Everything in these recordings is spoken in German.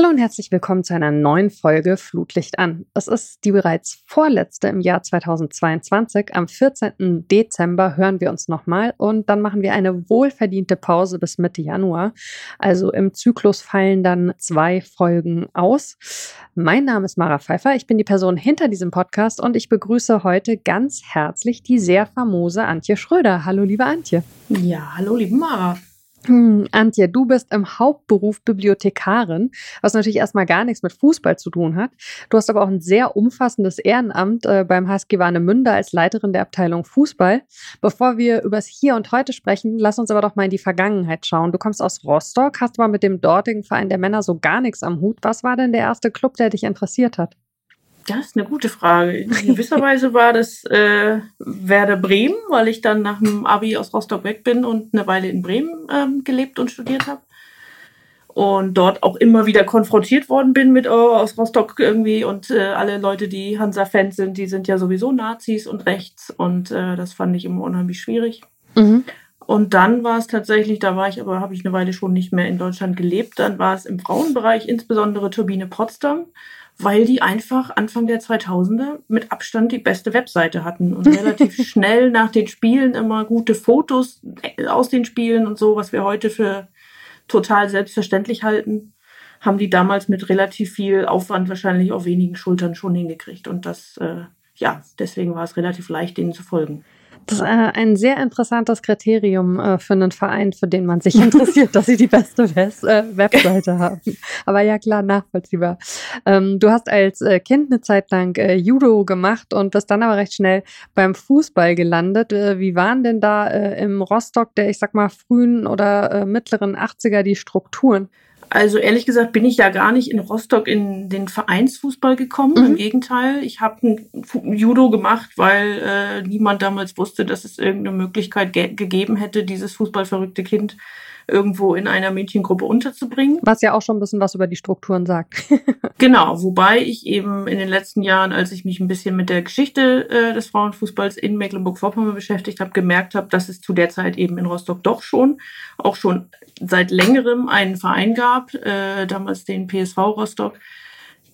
Hallo und herzlich willkommen zu einer neuen Folge Flutlicht an. Es ist die bereits vorletzte im Jahr 2022. Am 14. Dezember hören wir uns nochmal und dann machen wir eine wohlverdiente Pause bis Mitte Januar. Also im Zyklus fallen dann zwei Folgen aus. Mein Name ist Mara Pfeiffer, ich bin die Person hinter diesem Podcast und ich begrüße heute ganz herzlich die sehr famose Antje Schröder. Hallo liebe Antje. Ja, hallo liebe Mara. Hm, Antje, du bist im Hauptberuf Bibliothekarin, was natürlich erstmal gar nichts mit Fußball zu tun hat. Du hast aber auch ein sehr umfassendes Ehrenamt äh, beim HSG Warnemünde als Leiterin der Abteilung Fußball. Bevor wir übers Hier und Heute sprechen, lass uns aber doch mal in die Vergangenheit schauen. Du kommst aus Rostock, hast aber mit dem dortigen Verein der Männer so gar nichts am Hut. Was war denn der erste Club, der dich interessiert hat? Das ist eine gute Frage. In gewisser Weise war das äh, Werder Bremen, weil ich dann nach dem Abi aus Rostock weg bin und eine Weile in Bremen ähm, gelebt und studiert habe. Und dort auch immer wieder konfrontiert worden bin mit oh, aus Rostock irgendwie und äh, alle Leute, die Hansa-Fans sind, die sind ja sowieso Nazis und rechts und äh, das fand ich immer unheimlich schwierig. Mhm. Und dann war es tatsächlich, da war ich aber, habe ich eine Weile schon nicht mehr in Deutschland gelebt, dann war es im Frauenbereich insbesondere Turbine Potsdam weil die einfach Anfang der 2000er mit Abstand die beste Webseite hatten und relativ schnell nach den Spielen immer gute Fotos aus den Spielen und so, was wir heute für total selbstverständlich halten, haben die damals mit relativ viel Aufwand wahrscheinlich auf wenigen Schultern schon hingekriegt. Und das, äh, ja, deswegen war es relativ leicht, denen zu folgen. Das ist äh, ein sehr interessantes Kriterium äh, für einen Verein, für den man sich interessiert, dass sie die beste West äh, Webseite haben. Aber ja, klar, nachvollziehbar. Ähm, du hast als äh, Kind eine Zeit lang äh, Judo gemacht und bist dann aber recht schnell beim Fußball gelandet. Äh, wie waren denn da im Rostock der, ich sag mal, frühen oder mittleren 80er die Strukturen? Also ehrlich gesagt bin ich ja gar nicht in Rostock in den Vereinsfußball gekommen. Mhm. Im Gegenteil, ich habe Judo gemacht, weil äh, niemand damals wusste, dass es irgendeine Möglichkeit ge gegeben hätte, dieses fußballverrückte Kind irgendwo in einer Mädchengruppe unterzubringen. Was ja auch schon ein bisschen was über die Strukturen sagt. genau, wobei ich eben in den letzten Jahren, als ich mich ein bisschen mit der Geschichte äh, des Frauenfußballs in Mecklenburg-Vorpommern beschäftigt habe, gemerkt habe, dass es zu der Zeit eben in Rostock doch schon, auch schon seit längerem einen Verein gab, äh, damals den PSV Rostock,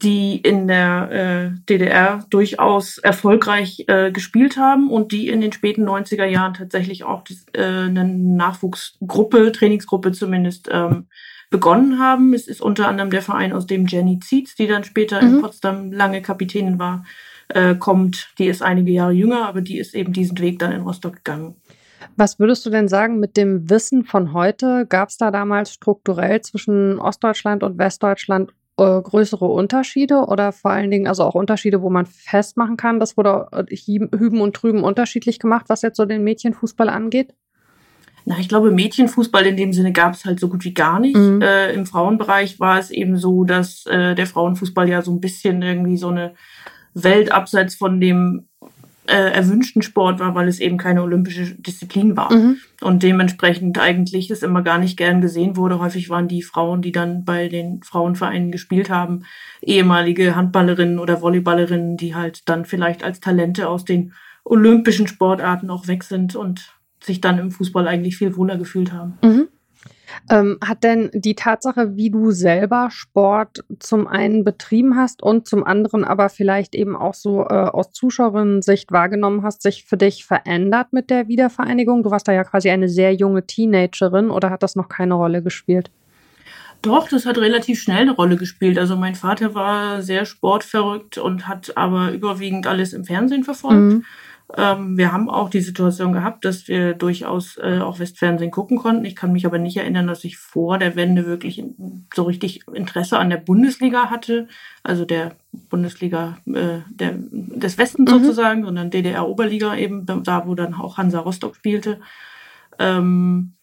die in der äh, DDR durchaus erfolgreich äh, gespielt haben und die in den späten 90er Jahren tatsächlich auch äh, eine Nachwuchsgruppe, Trainingsgruppe zumindest, ähm, begonnen haben. Es ist unter anderem der Verein, aus dem Jenny Zietz, die dann später mhm. in Potsdam lange Kapitänin war, äh, kommt. Die ist einige Jahre jünger, aber die ist eben diesen Weg dann in Rostock gegangen. Was würdest du denn sagen mit dem Wissen von heute? Gab es da damals strukturell zwischen Ostdeutschland und Westdeutschland äh, größere Unterschiede oder vor allen Dingen also auch Unterschiede, wo man festmachen kann, das wurde äh, hüben und drüben unterschiedlich gemacht, was jetzt so den Mädchenfußball angeht? Na, ich glaube, Mädchenfußball in dem Sinne gab es halt so gut wie gar nicht. Mhm. Äh, Im Frauenbereich war es eben so, dass äh, der Frauenfußball ja so ein bisschen irgendwie so eine Welt abseits von dem äh, erwünschten Sport war, weil es eben keine olympische Disziplin war. Mhm. Und dementsprechend eigentlich es immer gar nicht gern gesehen wurde. Häufig waren die Frauen, die dann bei den Frauenvereinen gespielt haben, ehemalige Handballerinnen oder Volleyballerinnen, die halt dann vielleicht als Talente aus den olympischen Sportarten auch weg sind und sich dann im Fußball eigentlich viel wohler gefühlt haben. Mhm. Ähm, hat denn die Tatsache, wie du selber Sport zum einen betrieben hast und zum anderen aber vielleicht eben auch so äh, aus Zuschauerinnen-Sicht wahrgenommen hast, sich für dich verändert mit der Wiedervereinigung? Du warst da ja quasi eine sehr junge Teenagerin oder hat das noch keine Rolle gespielt? Doch, das hat relativ schnell eine Rolle gespielt. Also mein Vater war sehr sportverrückt und hat aber überwiegend alles im Fernsehen verfolgt. Mhm. Ähm, wir haben auch die Situation gehabt, dass wir durchaus äh, auch Westfernsehen gucken konnten. Ich kann mich aber nicht erinnern, dass ich vor der Wende wirklich so richtig Interesse an der Bundesliga hatte, also der Bundesliga äh, der, des Westens mhm. sozusagen, sondern DDR-Oberliga eben, da wo dann auch Hansa Rostock spielte. Ähm,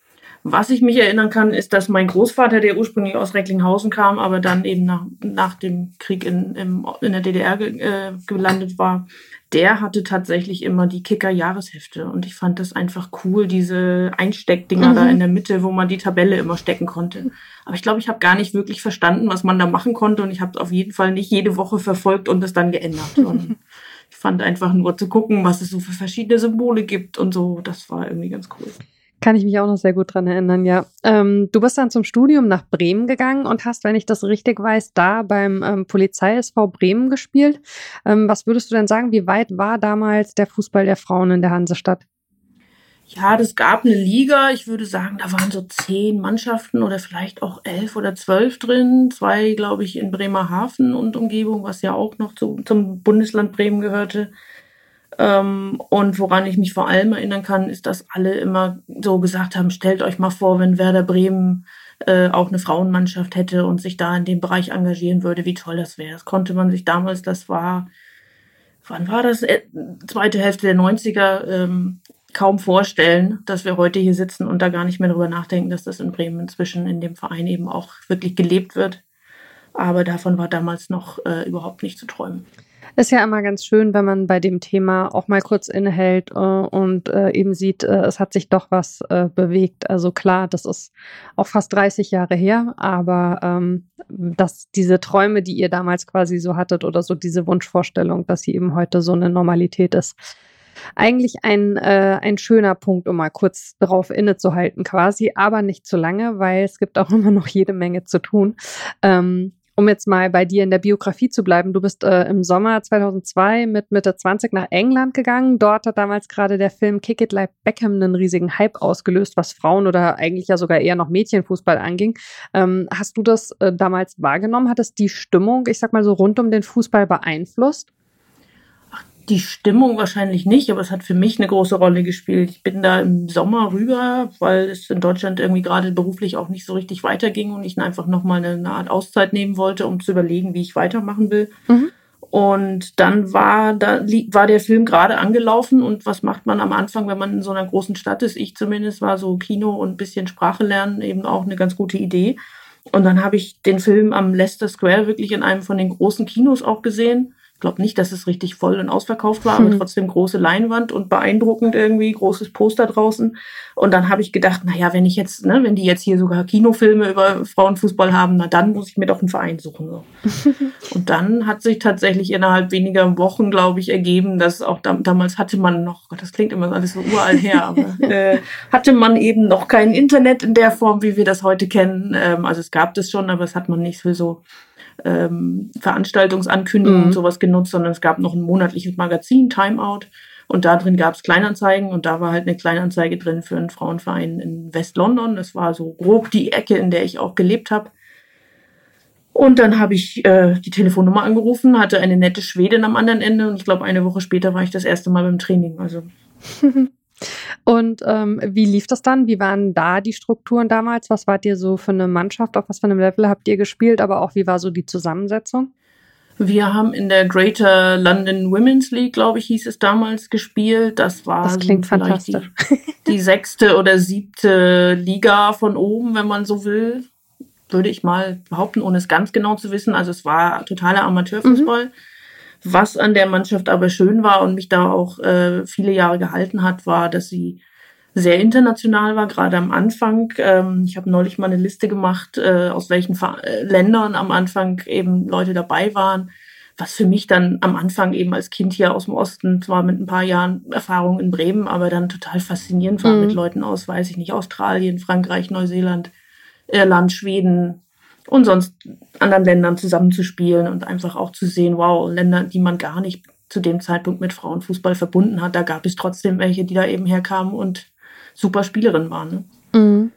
was ich mich erinnern kann, ist, dass mein Großvater, der ursprünglich aus Recklinghausen kam, aber dann eben nach, nach dem Krieg in, in der DDR äh, gelandet war, der hatte tatsächlich immer die Kicker-Jahreshefte. Und ich fand das einfach cool, diese Einsteckdinger mhm. da in der Mitte, wo man die Tabelle immer stecken konnte. Aber ich glaube, ich habe gar nicht wirklich verstanden, was man da machen konnte. Und ich habe es auf jeden Fall nicht jede Woche verfolgt und es dann geändert. Und ich fand einfach nur zu gucken, was es so für verschiedene Symbole gibt und so. Das war irgendwie ganz cool. Kann ich mich auch noch sehr gut dran erinnern, ja. Ähm, du bist dann zum Studium nach Bremen gegangen und hast, wenn ich das richtig weiß, da beim ähm, Polizei-SV Bremen gespielt. Ähm, was würdest du denn sagen, wie weit war damals der Fußball der Frauen in der Hansestadt? Ja, das gab eine Liga. Ich würde sagen, da waren so zehn Mannschaften oder vielleicht auch elf oder zwölf drin. Zwei, glaube ich, in Bremerhaven und Umgebung, was ja auch noch zu, zum Bundesland Bremen gehörte. Ähm, und woran ich mich vor allem erinnern kann, ist, dass alle immer so gesagt haben, stellt euch mal vor, wenn Werder Bremen äh, auch eine Frauenmannschaft hätte und sich da in dem Bereich engagieren würde, wie toll das wäre. Das konnte man sich damals, das war, wann war das? Äh, zweite Hälfte der 90er, ähm, kaum vorstellen, dass wir heute hier sitzen und da gar nicht mehr drüber nachdenken, dass das in Bremen inzwischen in dem Verein eben auch wirklich gelebt wird. Aber davon war damals noch äh, überhaupt nicht zu träumen. Ist ja immer ganz schön, wenn man bei dem Thema auch mal kurz innehält äh, und äh, eben sieht, äh, es hat sich doch was äh, bewegt. Also klar, das ist auch fast 30 Jahre her, aber ähm, dass diese Träume, die ihr damals quasi so hattet oder so diese Wunschvorstellung, dass sie eben heute so eine Normalität ist, eigentlich ein, äh, ein schöner Punkt, um mal kurz darauf innezuhalten quasi, aber nicht zu lange, weil es gibt auch immer noch jede Menge zu tun. Ähm, um jetzt mal bei dir in der Biografie zu bleiben, du bist äh, im Sommer 2002 mit Mitte 20 nach England gegangen. Dort hat damals gerade der Film Kick It Like Beckham einen riesigen Hype ausgelöst, was Frauen oder eigentlich ja sogar eher noch Mädchenfußball anging. Ähm, hast du das äh, damals wahrgenommen? Hat es die Stimmung, ich sag mal so, rund um den Fußball beeinflusst? Die Stimmung wahrscheinlich nicht, aber es hat für mich eine große Rolle gespielt. Ich bin da im Sommer rüber, weil es in Deutschland irgendwie gerade beruflich auch nicht so richtig weiterging und ich einfach nochmal eine, eine Art Auszeit nehmen wollte, um zu überlegen, wie ich weitermachen will. Mhm. Und dann war, da, war der Film gerade angelaufen und was macht man am Anfang, wenn man in so einer großen Stadt ist? Ich zumindest war so Kino und ein bisschen Sprache lernen eben auch eine ganz gute Idee. Und dann habe ich den Film am Leicester Square wirklich in einem von den großen Kinos auch gesehen glaube nicht, dass es richtig voll und ausverkauft war, aber hm. trotzdem große Leinwand und beeindruckend irgendwie, großes Poster draußen. Und dann habe ich gedacht, naja, wenn ich jetzt, ne, wenn die jetzt hier sogar Kinofilme über Frauenfußball haben, na dann muss ich mir doch einen Verein suchen. So. und dann hat sich tatsächlich innerhalb weniger Wochen, glaube ich, ergeben, dass auch da, damals hatte man noch, das klingt immer alles so uralt her, aber äh, hatte man eben noch kein Internet in der Form, wie wir das heute kennen. Ähm, also es gab das schon, aber es hat man nicht für so ähm, Veranstaltungsankündigungen mhm. und sowas genutzt, sondern es gab noch ein monatliches Magazin, Timeout. Und da drin gab es Kleinanzeigen und da war halt eine Kleinanzeige drin für einen Frauenverein in West-London. Das war so grob die Ecke, in der ich auch gelebt habe. Und dann habe ich äh, die Telefonnummer angerufen, hatte eine nette Schwedin am anderen Ende und ich glaube, eine Woche später war ich das erste Mal beim Training. Also Und ähm, wie lief das dann? Wie waren da die Strukturen damals? Was wart ihr so für eine Mannschaft? Auf was für einem Level habt ihr gespielt? Aber auch wie war so die Zusammensetzung? Wir haben in der Greater London Women's League, glaube ich, hieß es damals, gespielt. Das war das klingt fantastisch. Die, die sechste oder siebte Liga von oben, wenn man so will. Würde ich mal behaupten, ohne es ganz genau zu wissen. Also es war totaler Amateurfußball. Mhm. Was an der Mannschaft aber schön war und mich da auch äh, viele Jahre gehalten hat, war, dass sie sehr international war, gerade am Anfang. Ähm, ich habe neulich mal eine Liste gemacht, äh, aus welchen Ver äh, Ländern am Anfang eben Leute dabei waren. Was für mich dann am Anfang eben als Kind hier aus dem Osten, zwar mit ein paar Jahren Erfahrung in Bremen, aber dann total faszinierend war mhm. mit Leuten aus, weiß ich nicht, Australien, Frankreich, Neuseeland, Irland, Schweden, und sonst anderen Ländern zusammenzuspielen und einfach auch zu sehen, wow, Länder, die man gar nicht zu dem Zeitpunkt mit Frauenfußball verbunden hat, da gab es trotzdem welche, die da eben herkamen und super Spielerinnen waren. Ne? Mhm.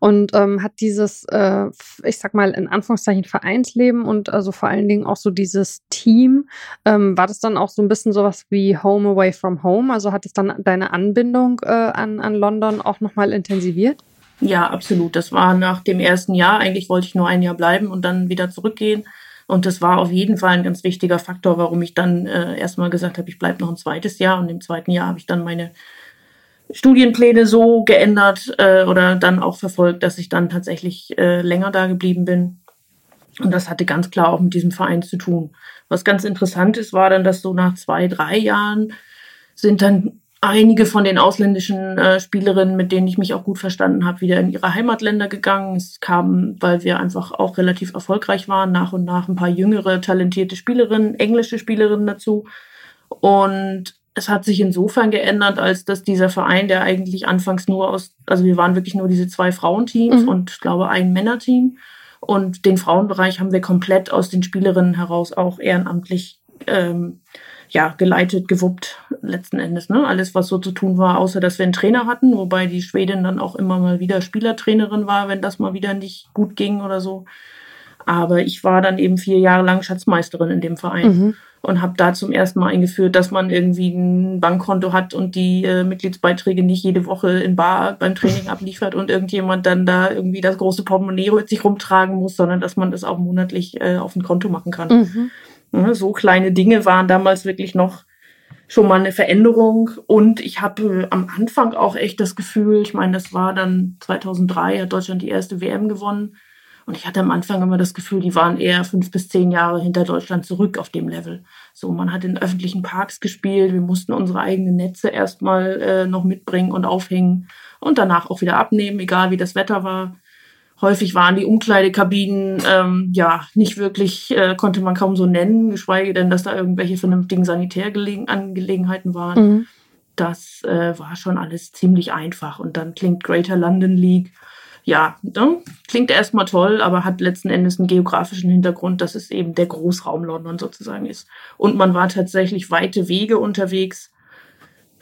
Und ähm, hat dieses, äh, ich sag mal, in Anführungszeichen Vereinsleben und also vor allen Dingen auch so dieses Team, ähm, war das dann auch so ein bisschen sowas wie Home Away from Home? Also hat es dann deine Anbindung äh, an, an London auch nochmal intensiviert? Ja, absolut. Das war nach dem ersten Jahr. Eigentlich wollte ich nur ein Jahr bleiben und dann wieder zurückgehen. Und das war auf jeden Fall ein ganz wichtiger Faktor, warum ich dann äh, erstmal gesagt habe, ich bleibe noch ein zweites Jahr. Und im zweiten Jahr habe ich dann meine Studienpläne so geändert äh, oder dann auch verfolgt, dass ich dann tatsächlich äh, länger da geblieben bin. Und das hatte ganz klar auch mit diesem Verein zu tun. Was ganz interessant ist, war dann, dass so nach zwei, drei Jahren sind dann einige von den ausländischen äh, Spielerinnen, mit denen ich mich auch gut verstanden habe, wieder in ihre Heimatländer gegangen. Es kam, weil wir einfach auch relativ erfolgreich waren, nach und nach ein paar jüngere, talentierte Spielerinnen, englische Spielerinnen dazu. Und es hat sich insofern geändert, als dass dieser Verein, der eigentlich anfangs nur aus, also wir waren wirklich nur diese zwei Frauenteams mhm. und ich glaube ein Männerteam. Und den Frauenbereich haben wir komplett aus den Spielerinnen heraus auch ehrenamtlich ähm, ja, geleitet, gewuppt, letzten Endes. Ne? Alles, was so zu tun war, außer dass wir einen Trainer hatten, wobei die Schwedin dann auch immer mal wieder Spielertrainerin war, wenn das mal wieder nicht gut ging oder so. Aber ich war dann eben vier Jahre lang Schatzmeisterin in dem Verein. Mhm und habe da zum ersten Mal eingeführt, dass man irgendwie ein Bankkonto hat und die äh, Mitgliedsbeiträge nicht jede Woche in Bar beim Training abliefert und irgendjemand dann da irgendwie das große Portemonnaie mit sich rumtragen muss, sondern dass man das auch monatlich äh, auf ein Konto machen kann. Mhm. Ja, so kleine Dinge waren damals wirklich noch schon mal eine Veränderung und ich habe äh, am Anfang auch echt das Gefühl, ich meine, das war dann 2003, hat Deutschland die erste WM gewonnen und ich hatte am Anfang immer das Gefühl, die waren eher fünf bis zehn Jahre hinter Deutschland zurück auf dem Level. So, man hat in öffentlichen Parks gespielt, wir mussten unsere eigenen Netze erstmal äh, noch mitbringen und aufhängen und danach auch wieder abnehmen, egal wie das Wetter war. Häufig waren die Umkleidekabinen ähm, ja nicht wirklich, äh, konnte man kaum so nennen, geschweige denn, dass da irgendwelche vernünftigen Sanitärangelegenheiten waren. Mhm. Das äh, war schon alles ziemlich einfach. Und dann klingt Greater London League ja, ne? klingt erstmal toll, aber hat letzten Endes einen geografischen Hintergrund, dass es eben der Großraum London sozusagen ist. Und man war tatsächlich weite Wege unterwegs,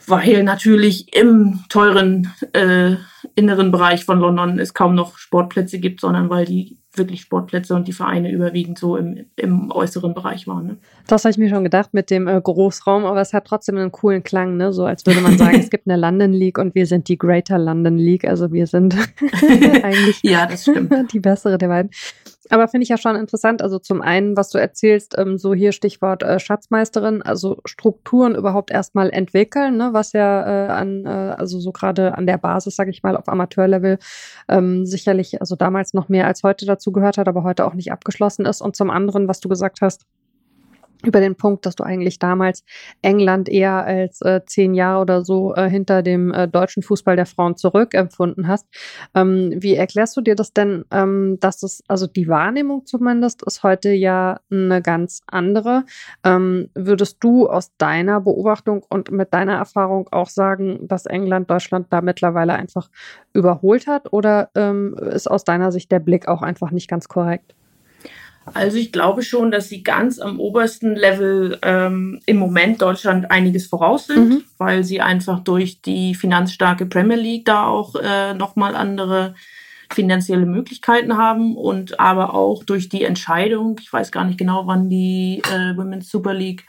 weil natürlich im teuren äh, inneren Bereich von London es kaum noch Sportplätze gibt, sondern weil die wirklich Sportplätze und die Vereine überwiegend so im, im äußeren Bereich waren. Ne? Das habe ich mir schon gedacht mit dem äh, Großraum, aber es hat trotzdem einen coolen Klang, ne? so als würde man sagen, es gibt eine London League und wir sind die Greater London League, also wir sind eigentlich ja, das stimmt. die bessere der beiden. Aber finde ich ja schon interessant. Also zum einen, was du erzählst, ähm, so hier Stichwort äh, Schatzmeisterin, also Strukturen überhaupt erstmal entwickeln, ne, was ja äh, an, äh, also so gerade an der Basis, sage ich mal, auf Amateurlevel ähm, sicherlich, also damals noch mehr als heute dazu gehört hat, aber heute auch nicht abgeschlossen ist. Und zum anderen, was du gesagt hast, über den Punkt, dass du eigentlich damals England eher als äh, zehn Jahre oder so äh, hinter dem äh, deutschen Fußball der Frauen zurückempfunden hast. Ähm, wie erklärst du dir das denn, ähm, dass es, also die Wahrnehmung zumindest ist heute ja eine ganz andere. Ähm, würdest du aus deiner Beobachtung und mit deiner Erfahrung auch sagen, dass England Deutschland da mittlerweile einfach überholt hat oder ähm, ist aus deiner Sicht der Blick auch einfach nicht ganz korrekt? Also ich glaube schon, dass sie ganz am obersten Level ähm, im Moment Deutschland einiges voraus sind, mhm. weil sie einfach durch die finanzstarke Premier League da auch äh, nochmal andere finanzielle Möglichkeiten haben und aber auch durch die Entscheidung, ich weiß gar nicht genau, wann die äh, Women's Super League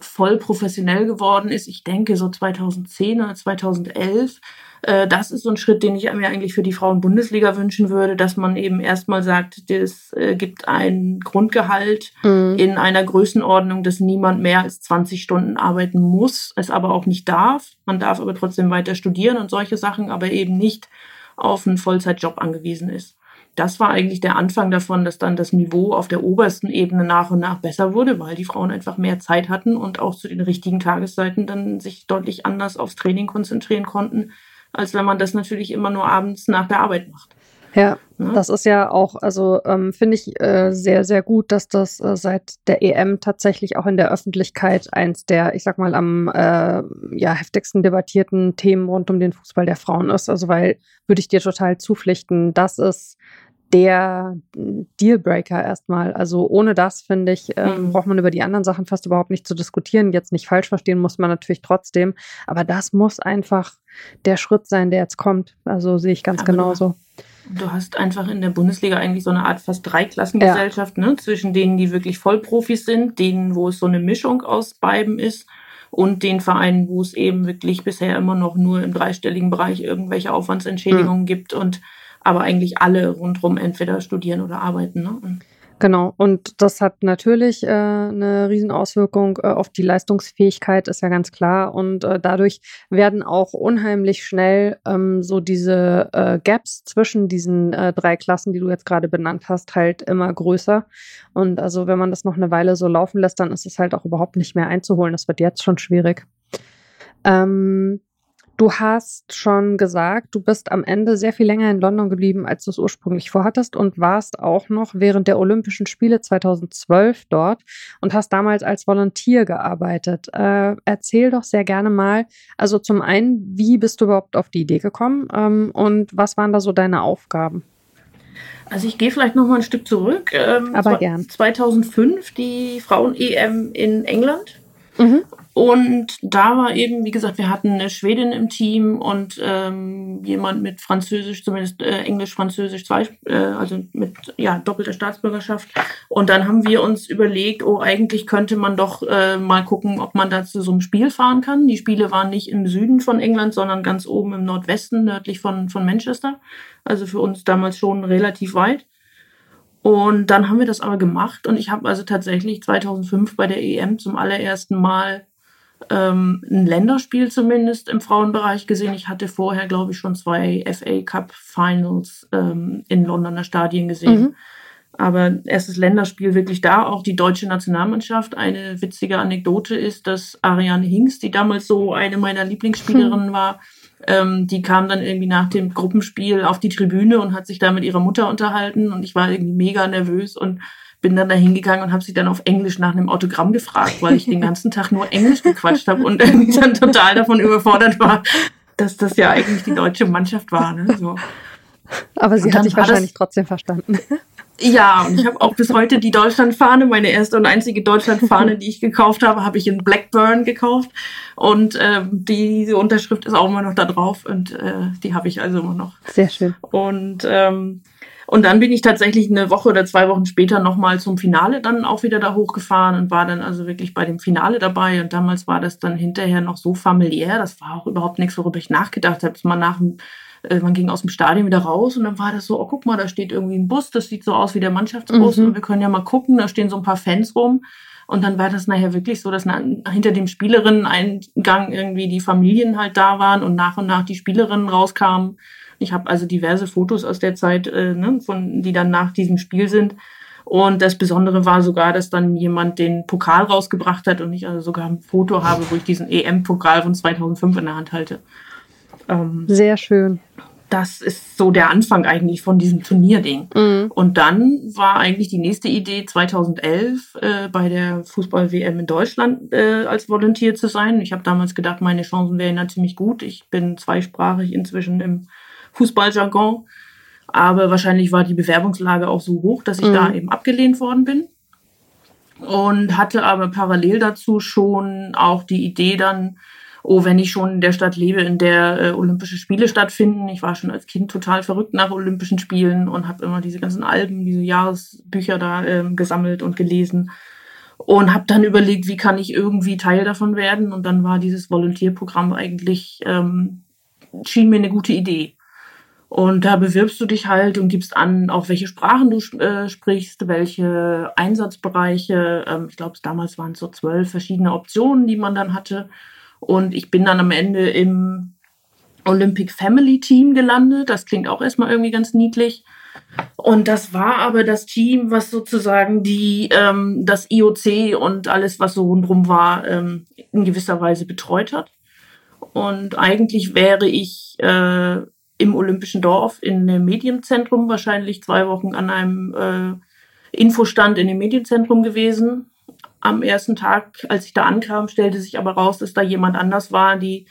voll professionell geworden ist. Ich denke so 2010 oder 2011 äh, das ist so ein Schritt, den ich mir eigentlich für die Frauen-Bundesliga wünschen würde, dass man eben erstmal sagt, es äh, gibt ein Grundgehalt mhm. in einer Größenordnung, dass niemand mehr als 20 Stunden arbeiten muss, es aber auch nicht darf. Man darf aber trotzdem weiter studieren und solche Sachen, aber eben nicht auf einen Vollzeitjob angewiesen ist. Das war eigentlich der Anfang davon, dass dann das Niveau auf der obersten Ebene nach und nach besser wurde, weil die Frauen einfach mehr Zeit hatten und auch zu den richtigen Tageszeiten dann sich deutlich anders aufs Training konzentrieren konnten, als wenn man das natürlich immer nur abends nach der Arbeit macht. Ja, ja, das ist ja auch, also ähm, finde ich äh, sehr, sehr gut, dass das äh, seit der EM tatsächlich auch in der Öffentlichkeit eins der, ich sag mal, am äh, ja, heftigsten debattierten Themen rund um den Fußball der Frauen ist. Also, weil würde ich dir total zupflichten, das ist der Dealbreaker erstmal. Also ohne das, finde ich, ähm, mhm. braucht man über die anderen Sachen fast überhaupt nicht zu diskutieren. Jetzt nicht falsch verstehen muss man natürlich trotzdem. Aber das muss einfach der Schritt sein, der jetzt kommt. Also sehe ich ganz aber genauso. Du, du hast einfach in der Bundesliga eigentlich so eine Art fast Dreiklassengesellschaft, ja. ne? Zwischen denen, die wirklich Vollprofis sind, denen, wo es so eine Mischung aus beiden ist und den Vereinen, wo es eben wirklich bisher immer noch nur im dreistelligen Bereich irgendwelche Aufwandsentschädigungen mhm. gibt und aber eigentlich alle rundherum entweder studieren oder arbeiten. Ne? Genau, und das hat natürlich äh, eine Riesenauswirkung äh, auf die Leistungsfähigkeit, ist ja ganz klar. Und äh, dadurch werden auch unheimlich schnell ähm, so diese äh, Gaps zwischen diesen äh, drei Klassen, die du jetzt gerade benannt hast, halt immer größer. Und also wenn man das noch eine Weile so laufen lässt, dann ist es halt auch überhaupt nicht mehr einzuholen. Das wird jetzt schon schwierig. Ähm, Du hast schon gesagt, du bist am Ende sehr viel länger in London geblieben, als du es ursprünglich vorhattest und warst auch noch während der Olympischen Spiele 2012 dort und hast damals als Volontier gearbeitet. Äh, erzähl doch sehr gerne mal, also zum einen, wie bist du überhaupt auf die Idee gekommen ähm, und was waren da so deine Aufgaben? Also ich gehe vielleicht noch mal ein Stück zurück. Ähm, Aber gern. 2005 die Frauen-EM in England. Mhm. Und da war eben, wie gesagt, wir hatten eine Schwedin im Team und ähm, jemand mit Französisch, zumindest äh, Englisch-Französisch, zwei, äh, also mit ja, doppelter Staatsbürgerschaft. Und dann haben wir uns überlegt, oh, eigentlich könnte man doch äh, mal gucken, ob man da zu so einem Spiel fahren kann. Die Spiele waren nicht im Süden von England, sondern ganz oben im Nordwesten, nördlich von, von Manchester. Also für uns damals schon relativ weit. Und dann haben wir das aber gemacht und ich habe also tatsächlich 2005 bei der EM zum allerersten Mal ähm, ein Länderspiel zumindest im Frauenbereich gesehen. Ich hatte vorher, glaube ich, schon zwei FA Cup Finals ähm, in Londoner Stadien gesehen. Mhm. Aber erstes Länderspiel wirklich da, auch die deutsche Nationalmannschaft. Eine witzige Anekdote ist, dass Ariane Hinks, die damals so eine meiner Lieblingsspielerinnen mhm. war, ähm, die kam dann irgendwie nach dem Gruppenspiel auf die Tribüne und hat sich da mit ihrer Mutter unterhalten und ich war irgendwie mega nervös und bin dann da hingegangen und habe sie dann auf Englisch nach einem Autogramm gefragt, weil ich den ganzen Tag nur Englisch gequatscht habe und irgendwie dann total davon überfordert war, dass das ja eigentlich die deutsche Mannschaft war. Ne? So. Aber sie hat sich wahrscheinlich trotzdem verstanden. Ja, und ich habe auch bis heute die Deutschlandfahne, meine erste und einzige Deutschlandfahne, die ich gekauft habe, habe ich in Blackburn gekauft. Und äh, diese Unterschrift ist auch immer noch da drauf und äh, die habe ich also immer noch. Sehr schön. Und ähm, und dann bin ich tatsächlich eine Woche oder zwei Wochen später nochmal zum Finale dann auch wieder da hochgefahren und war dann also wirklich bei dem Finale dabei. Und damals war das dann hinterher noch so familiär. Das war auch überhaupt nichts, worüber ich nachgedacht habe. Mal nach äh, man ging aus dem Stadion wieder raus und dann war das so, oh guck mal, da steht irgendwie ein Bus, das sieht so aus wie der Mannschaftsbus mhm. und wir können ja mal gucken, da stehen so ein paar Fans rum. Und dann war das nachher wirklich so, dass hinter dem Spielerinnen-Eingang irgendwie die Familien halt da waren und nach und nach die Spielerinnen rauskamen. Ich habe also diverse Fotos aus der Zeit, äh, ne, von, die dann nach diesem Spiel sind. Und das Besondere war sogar, dass dann jemand den Pokal rausgebracht hat und ich also sogar ein Foto habe, wo ich diesen EM-Pokal von 2005 in der Hand halte. Ähm, Sehr schön. Das ist so der Anfang eigentlich von diesem Turnierding. Mhm. Und dann war eigentlich die nächste Idee 2011 äh, bei der Fußball-WM in Deutschland äh, als Volontier zu sein. Ich habe damals gedacht, meine Chancen wären ja ziemlich gut. Ich bin zweisprachig inzwischen im Fußballjargon. Aber wahrscheinlich war die Bewerbungslage auch so hoch, dass ich mhm. da eben abgelehnt worden bin. Und hatte aber parallel dazu schon auch die Idee dann, oh, wenn ich schon in der Stadt lebe, in der äh, Olympische Spiele stattfinden. Ich war schon als Kind total verrückt nach Olympischen Spielen und habe immer diese ganzen Alben, diese Jahresbücher da äh, gesammelt und gelesen. Und habe dann überlegt, wie kann ich irgendwie Teil davon werden. Und dann war dieses Volontierprogramm eigentlich, ähm, schien mir eine gute Idee. Und da bewirbst du dich halt und gibst an, auf welche Sprachen du äh, sprichst, welche Einsatzbereiche. Ähm, ich glaube, damals waren es so zwölf verschiedene Optionen, die man dann hatte. Und ich bin dann am Ende im Olympic Family Team gelandet. Das klingt auch erstmal irgendwie ganz niedlich. Und das war aber das Team, was sozusagen die ähm, das IOC und alles, was so rundherum war, ähm, in gewisser Weise betreut hat. Und eigentlich wäre ich äh, im Olympischen Dorf in einem Medienzentrum, wahrscheinlich zwei Wochen an einem äh, Infostand in dem Medienzentrum gewesen. Am ersten Tag, als ich da ankam, stellte sich aber raus, dass da jemand anders war, die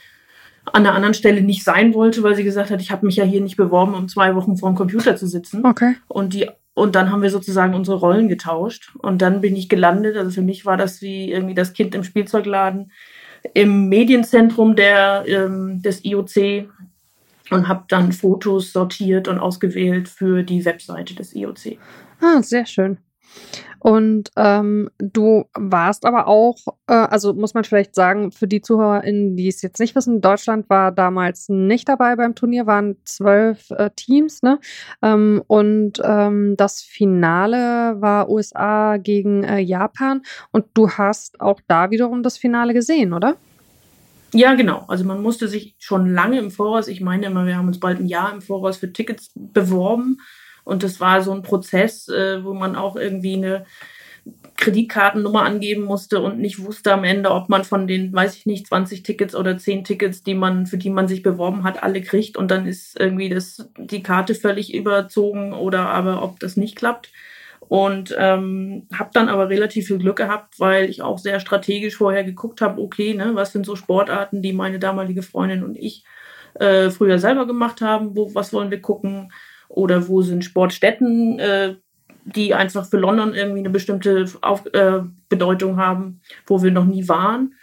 an einer anderen Stelle nicht sein wollte, weil sie gesagt hat, ich habe mich ja hier nicht beworben, um zwei Wochen vor dem Computer zu sitzen. Okay. Und die und dann haben wir sozusagen unsere Rollen getauscht. Und dann bin ich gelandet. Also für mich war das wie irgendwie das Kind im Spielzeugladen im Medienzentrum der, ähm, des IOC und habe dann Fotos sortiert und ausgewählt für die Webseite des IOC. Ah, sehr schön. Und ähm, du warst aber auch, äh, also muss man vielleicht sagen, für die ZuhörerInnen, die es jetzt nicht wissen, Deutschland war damals nicht dabei beim Turnier, waren zwölf äh, Teams, ne? Ähm, und ähm, das Finale war USA gegen äh, Japan. Und du hast auch da wiederum das Finale gesehen, oder? Ja, genau. Also man musste sich schon lange im Voraus, ich meine immer, wir haben uns bald ein Jahr im Voraus für Tickets beworben. Und das war so ein Prozess, äh, wo man auch irgendwie eine Kreditkartennummer angeben musste und nicht wusste am Ende, ob man von den, weiß ich nicht, 20 Tickets oder 10 Tickets, die man, für die man sich beworben hat, alle kriegt und dann ist irgendwie das, die Karte völlig überzogen oder aber ob das nicht klappt. Und ähm, habe dann aber relativ viel Glück gehabt, weil ich auch sehr strategisch vorher geguckt habe, okay, ne, was sind so Sportarten, die meine damalige Freundin und ich äh, früher selber gemacht haben, wo, was wollen wir gucken oder wo sind Sportstätten, äh, die einfach für London irgendwie eine bestimmte Auf äh, Bedeutung haben, wo wir noch nie waren.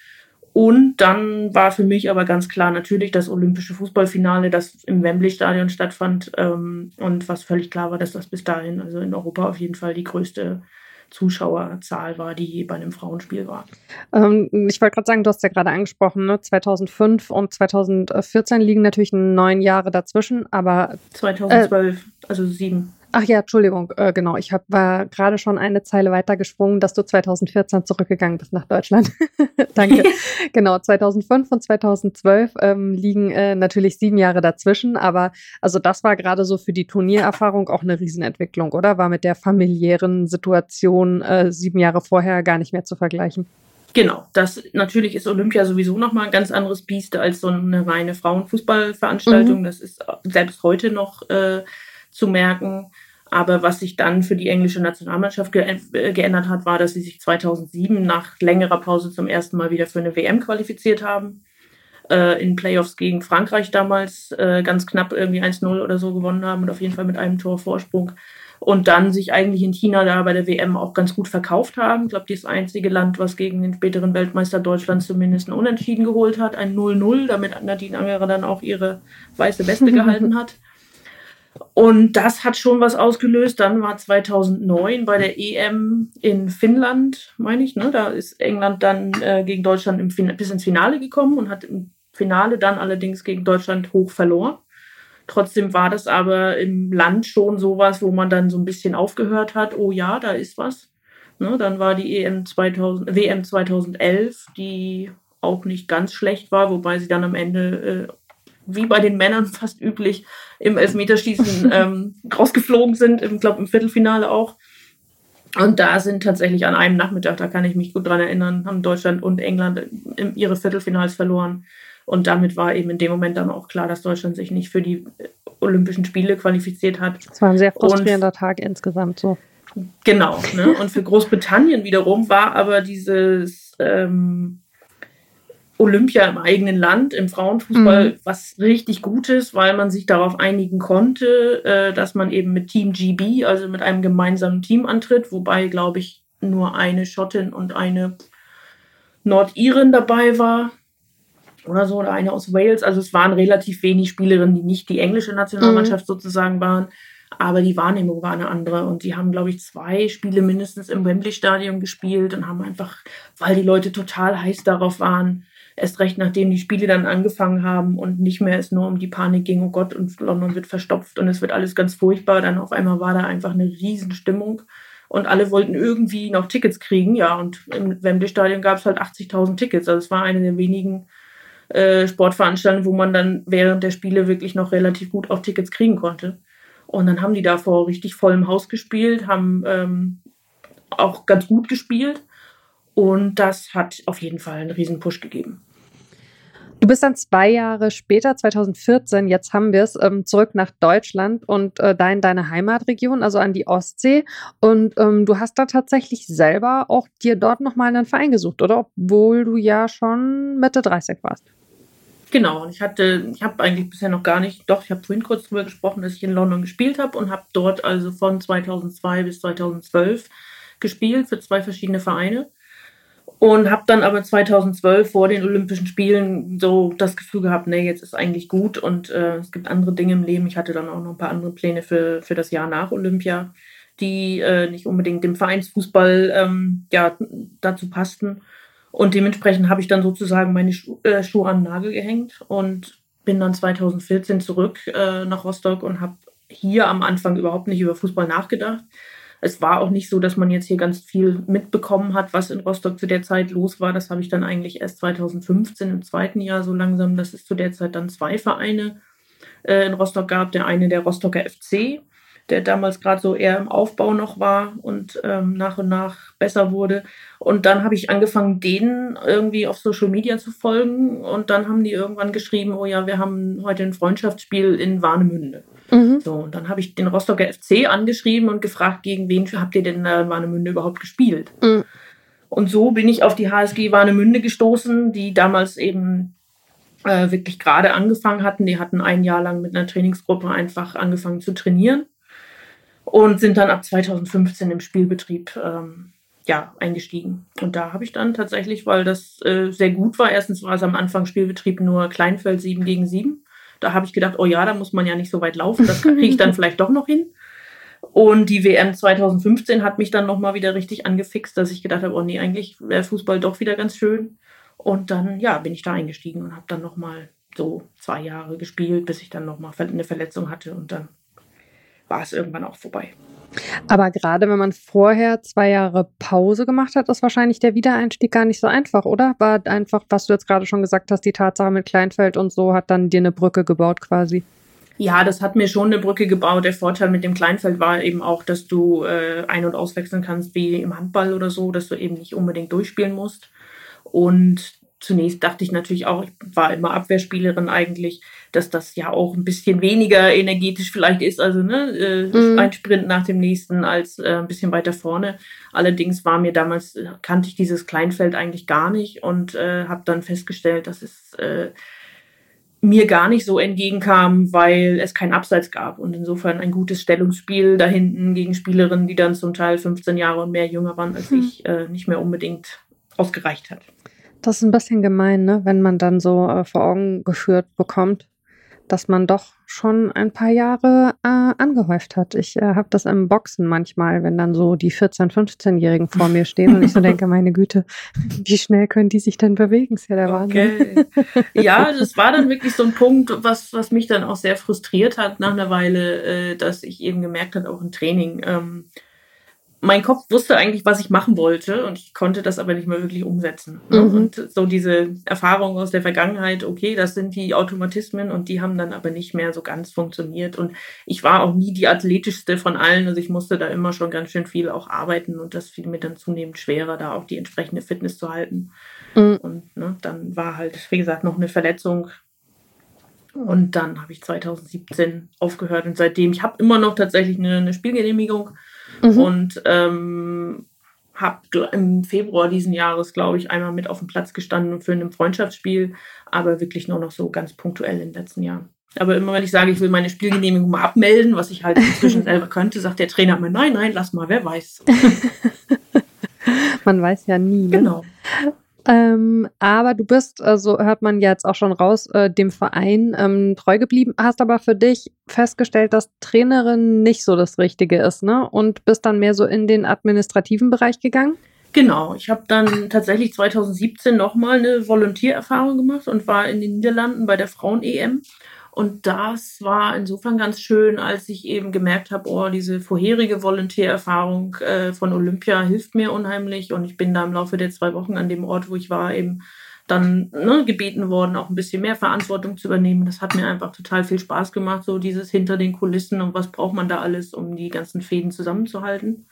Und dann war für mich aber ganz klar natürlich das olympische Fußballfinale, das im Wembley-Stadion stattfand ähm, und was völlig klar war, dass das bis dahin, also in Europa auf jeden Fall die größte Zuschauerzahl war, die bei einem Frauenspiel war. Ähm, ich wollte gerade sagen, du hast ja gerade angesprochen, ne? 2005 und 2014 liegen natürlich neun Jahre dazwischen, aber 2012, äh, also sieben. Ach ja, Entschuldigung, äh, genau. Ich hab, war gerade schon eine Zeile weiter gesprungen, dass du 2014 zurückgegangen bist nach Deutschland. Danke. genau, 2005 und 2012 ähm, liegen äh, natürlich sieben Jahre dazwischen, aber also das war gerade so für die Turniererfahrung auch eine Riesenentwicklung, oder? War mit der familiären Situation äh, sieben Jahre vorher gar nicht mehr zu vergleichen. Genau, das natürlich ist Olympia sowieso nochmal ein ganz anderes Biest als so eine reine Frauenfußballveranstaltung. Mhm. Das ist selbst heute noch äh, zu merken. Aber was sich dann für die englische Nationalmannschaft ge äh, geändert hat, war, dass sie sich 2007 nach längerer Pause zum ersten Mal wieder für eine WM qualifiziert haben. Äh, in Playoffs gegen Frankreich damals äh, ganz knapp irgendwie 1-0 oder so gewonnen haben und auf jeden Fall mit einem Tor Vorsprung. Und dann sich eigentlich in China da bei der WM auch ganz gut verkauft haben. Ich glaube, das einzige Land, was gegen den späteren Weltmeister Deutschland zumindest ein Unentschieden geholt hat, ein 0-0, damit Nadine Angerer dann auch ihre weiße Weste gehalten hat. Und das hat schon was ausgelöst. Dann war 2009 bei der EM in Finnland, meine ich, ne? da ist England dann äh, gegen Deutschland im bis ins Finale gekommen und hat im Finale dann allerdings gegen Deutschland hoch verloren. Trotzdem war das aber im Land schon sowas, wo man dann so ein bisschen aufgehört hat, oh ja, da ist was. Ne? Dann war die EM 2000, WM 2011, die auch nicht ganz schlecht war, wobei sie dann am Ende äh, wie bei den Männern fast üblich, im Elfmeterschießen ähm, rausgeflogen sind, ich glaube im Viertelfinale auch. Und da sind tatsächlich an einem Nachmittag, da kann ich mich gut dran erinnern, haben Deutschland und England ihre Viertelfinals verloren. Und damit war eben in dem Moment dann auch klar, dass Deutschland sich nicht für die Olympischen Spiele qualifiziert hat. Es war ein sehr frustrierender und, Tag insgesamt so. Genau. Ne? Und für Großbritannien wiederum war aber dieses ähm, Olympia im eigenen Land, im Frauenfußball, mhm. was richtig gut ist, weil man sich darauf einigen konnte, äh, dass man eben mit Team GB, also mit einem gemeinsamen Team antritt, wobei, glaube ich, nur eine Schottin und eine Nordirin dabei war oder so, oder eine aus Wales. Also es waren relativ wenig Spielerinnen, die nicht die englische Nationalmannschaft mhm. sozusagen waren, aber die Wahrnehmung war eine andere. Und die haben, glaube ich, zwei Spiele mindestens im Wembley-Stadion gespielt und haben einfach, weil die Leute total heiß darauf waren, Erst recht, nachdem die Spiele dann angefangen haben und nicht mehr es nur um die Panik ging, oh Gott, und London wird verstopft und es wird alles ganz furchtbar. Dann auf einmal war da einfach eine Riesenstimmung und alle wollten irgendwie noch Tickets kriegen. Ja, und im Wembley-Stadion gab es halt 80.000 Tickets. Also es war eine der wenigen äh, Sportveranstaltungen, wo man dann während der Spiele wirklich noch relativ gut auch Tickets kriegen konnte. Und dann haben die da vor richtig vollem Haus gespielt, haben ähm, auch ganz gut gespielt. Und das hat auf jeden Fall einen riesen Push gegeben. Du bist dann zwei Jahre später, 2014, jetzt haben wir es, ähm, zurück nach Deutschland und äh, da in deine Heimatregion, also an die Ostsee. Und ähm, du hast da tatsächlich selber auch dir dort nochmal einen Verein gesucht, oder? Obwohl du ja schon Mitte 30 warst. Genau, ich hatte, ich habe eigentlich bisher noch gar nicht, doch, ich habe vorhin kurz darüber gesprochen, dass ich in London gespielt habe und habe dort also von 2002 bis 2012 gespielt für zwei verschiedene Vereine. Und habe dann aber 2012 vor den Olympischen Spielen so das Gefühl gehabt, nee, jetzt ist eigentlich gut und äh, es gibt andere Dinge im Leben. Ich hatte dann auch noch ein paar andere Pläne für, für das Jahr nach Olympia, die äh, nicht unbedingt dem Vereinsfußball ähm, ja, dazu passten. Und dementsprechend habe ich dann sozusagen meine Schu äh, Schuhe an den Nagel gehängt und bin dann 2014 zurück äh, nach Rostock und habe hier am Anfang überhaupt nicht über Fußball nachgedacht es war auch nicht so, dass man jetzt hier ganz viel mitbekommen hat, was in Rostock zu der Zeit los war. Das habe ich dann eigentlich erst 2015 im zweiten Jahr so langsam, dass es zu der Zeit dann zwei Vereine äh, in Rostock gab. Der eine der Rostocker FC, der damals gerade so eher im Aufbau noch war und ähm, nach und nach besser wurde. Und dann habe ich angefangen, denen irgendwie auf Social Media zu folgen. Und dann haben die irgendwann geschrieben, oh ja, wir haben heute ein Freundschaftsspiel in Warnemünde. Mhm. So, und dann habe ich den Rostocker FC angeschrieben und gefragt, gegen wen habt ihr denn in Warnemünde überhaupt gespielt? Mhm. Und so bin ich auf die HSG Warnemünde gestoßen, die damals eben äh, wirklich gerade angefangen hatten. Die hatten ein Jahr lang mit einer Trainingsgruppe einfach angefangen zu trainieren und sind dann ab 2015 im Spielbetrieb ähm, ja, eingestiegen. Und da habe ich dann tatsächlich, weil das äh, sehr gut war, erstens war es am Anfang Spielbetrieb nur Kleinfeld 7 gegen 7. Da habe ich gedacht, oh ja, da muss man ja nicht so weit laufen, das kriege ich dann vielleicht doch noch hin. Und die WM 2015 hat mich dann nochmal wieder richtig angefixt, dass ich gedacht habe, oh nee, eigentlich wäre Fußball doch wieder ganz schön. Und dann, ja, bin ich da eingestiegen und habe dann nochmal so zwei Jahre gespielt, bis ich dann nochmal eine Verletzung hatte und dann war es irgendwann auch vorbei. Aber gerade wenn man vorher zwei Jahre Pause gemacht hat, ist wahrscheinlich der Wiedereinstieg gar nicht so einfach, oder? War einfach, was du jetzt gerade schon gesagt hast, die Tatsache mit Kleinfeld und so hat dann dir eine Brücke gebaut quasi. Ja, das hat mir schon eine Brücke gebaut. Der Vorteil mit dem Kleinfeld war eben auch, dass du äh, ein- und auswechseln kannst wie im Handball oder so, dass du eben nicht unbedingt durchspielen musst. Und zunächst dachte ich natürlich auch, ich war immer Abwehrspielerin eigentlich, dass das ja auch ein bisschen weniger energetisch vielleicht ist, also ne, äh, mm. ein Sprint nach dem nächsten als äh, ein bisschen weiter vorne. Allerdings war mir damals, äh, kannte ich dieses Kleinfeld eigentlich gar nicht und äh, habe dann festgestellt, dass es äh, mir gar nicht so entgegenkam, weil es kein Abseits gab und insofern ein gutes Stellungsspiel da hinten gegen Spielerinnen, die dann zum Teil 15 Jahre und mehr jünger waren als hm. ich, äh, nicht mehr unbedingt ausgereicht hat. Das ist ein bisschen gemein, ne? wenn man dann so äh, vor Augen geführt bekommt, dass man doch schon ein paar Jahre äh, angehäuft hat. Ich äh, habe das im Boxen manchmal, wenn dann so die 14-, 15-Jährigen vor mir stehen und ich so denke, meine Güte, wie schnell können die sich denn bewegen? Ist ja der okay. Wahnsinn. ja, das war dann wirklich so ein Punkt, was, was mich dann auch sehr frustriert hat nach einer Weile, äh, dass ich eben gemerkt habe, auch im Training, ähm, mein Kopf wusste eigentlich, was ich machen wollte und ich konnte das aber nicht mehr wirklich umsetzen. Ne? Mhm. Und so diese Erfahrung aus der Vergangenheit, okay, das sind die Automatismen und die haben dann aber nicht mehr so ganz funktioniert. Und ich war auch nie die athletischste von allen, also ich musste da immer schon ganz schön viel auch arbeiten und das fiel mir dann zunehmend schwerer, da auch die entsprechende Fitness zu halten. Mhm. Und ne, dann war halt, wie gesagt, noch eine Verletzung und dann habe ich 2017 aufgehört und seitdem, ich habe immer noch tatsächlich eine, eine Spielgenehmigung mhm. und ähm, habe im Februar diesen Jahres, glaube ich, einmal mit auf dem Platz gestanden für ein Freundschaftsspiel, aber wirklich nur noch so ganz punktuell in den letzten Jahren. Aber immer wenn ich sage, ich will meine Spielgenehmigung mal abmelden, was ich halt inzwischen selber könnte, sagt der Trainer immer, nein, nein, lass mal, wer weiß. Man weiß ja nie. Ne? Genau. Ähm, aber du bist, äh, so hört man jetzt auch schon raus, äh, dem Verein ähm, treu geblieben, hast aber für dich festgestellt, dass Trainerin nicht so das Richtige ist, ne? Und bist dann mehr so in den administrativen Bereich gegangen? Genau, ich habe dann tatsächlich 2017 nochmal eine Volontiererfahrung gemacht und war in den Niederlanden bei der Frauen-EM und das war insofern ganz schön, als ich eben gemerkt habe, oh, diese vorherige Volontärerfahrung äh, von Olympia hilft mir unheimlich. Und ich bin da im Laufe der zwei Wochen an dem Ort, wo ich war, eben dann ne, gebeten worden, auch ein bisschen mehr Verantwortung zu übernehmen. Das hat mir einfach total viel Spaß gemacht, so dieses hinter den Kulissen und was braucht man da alles, um die ganzen Fäden zusammenzuhalten.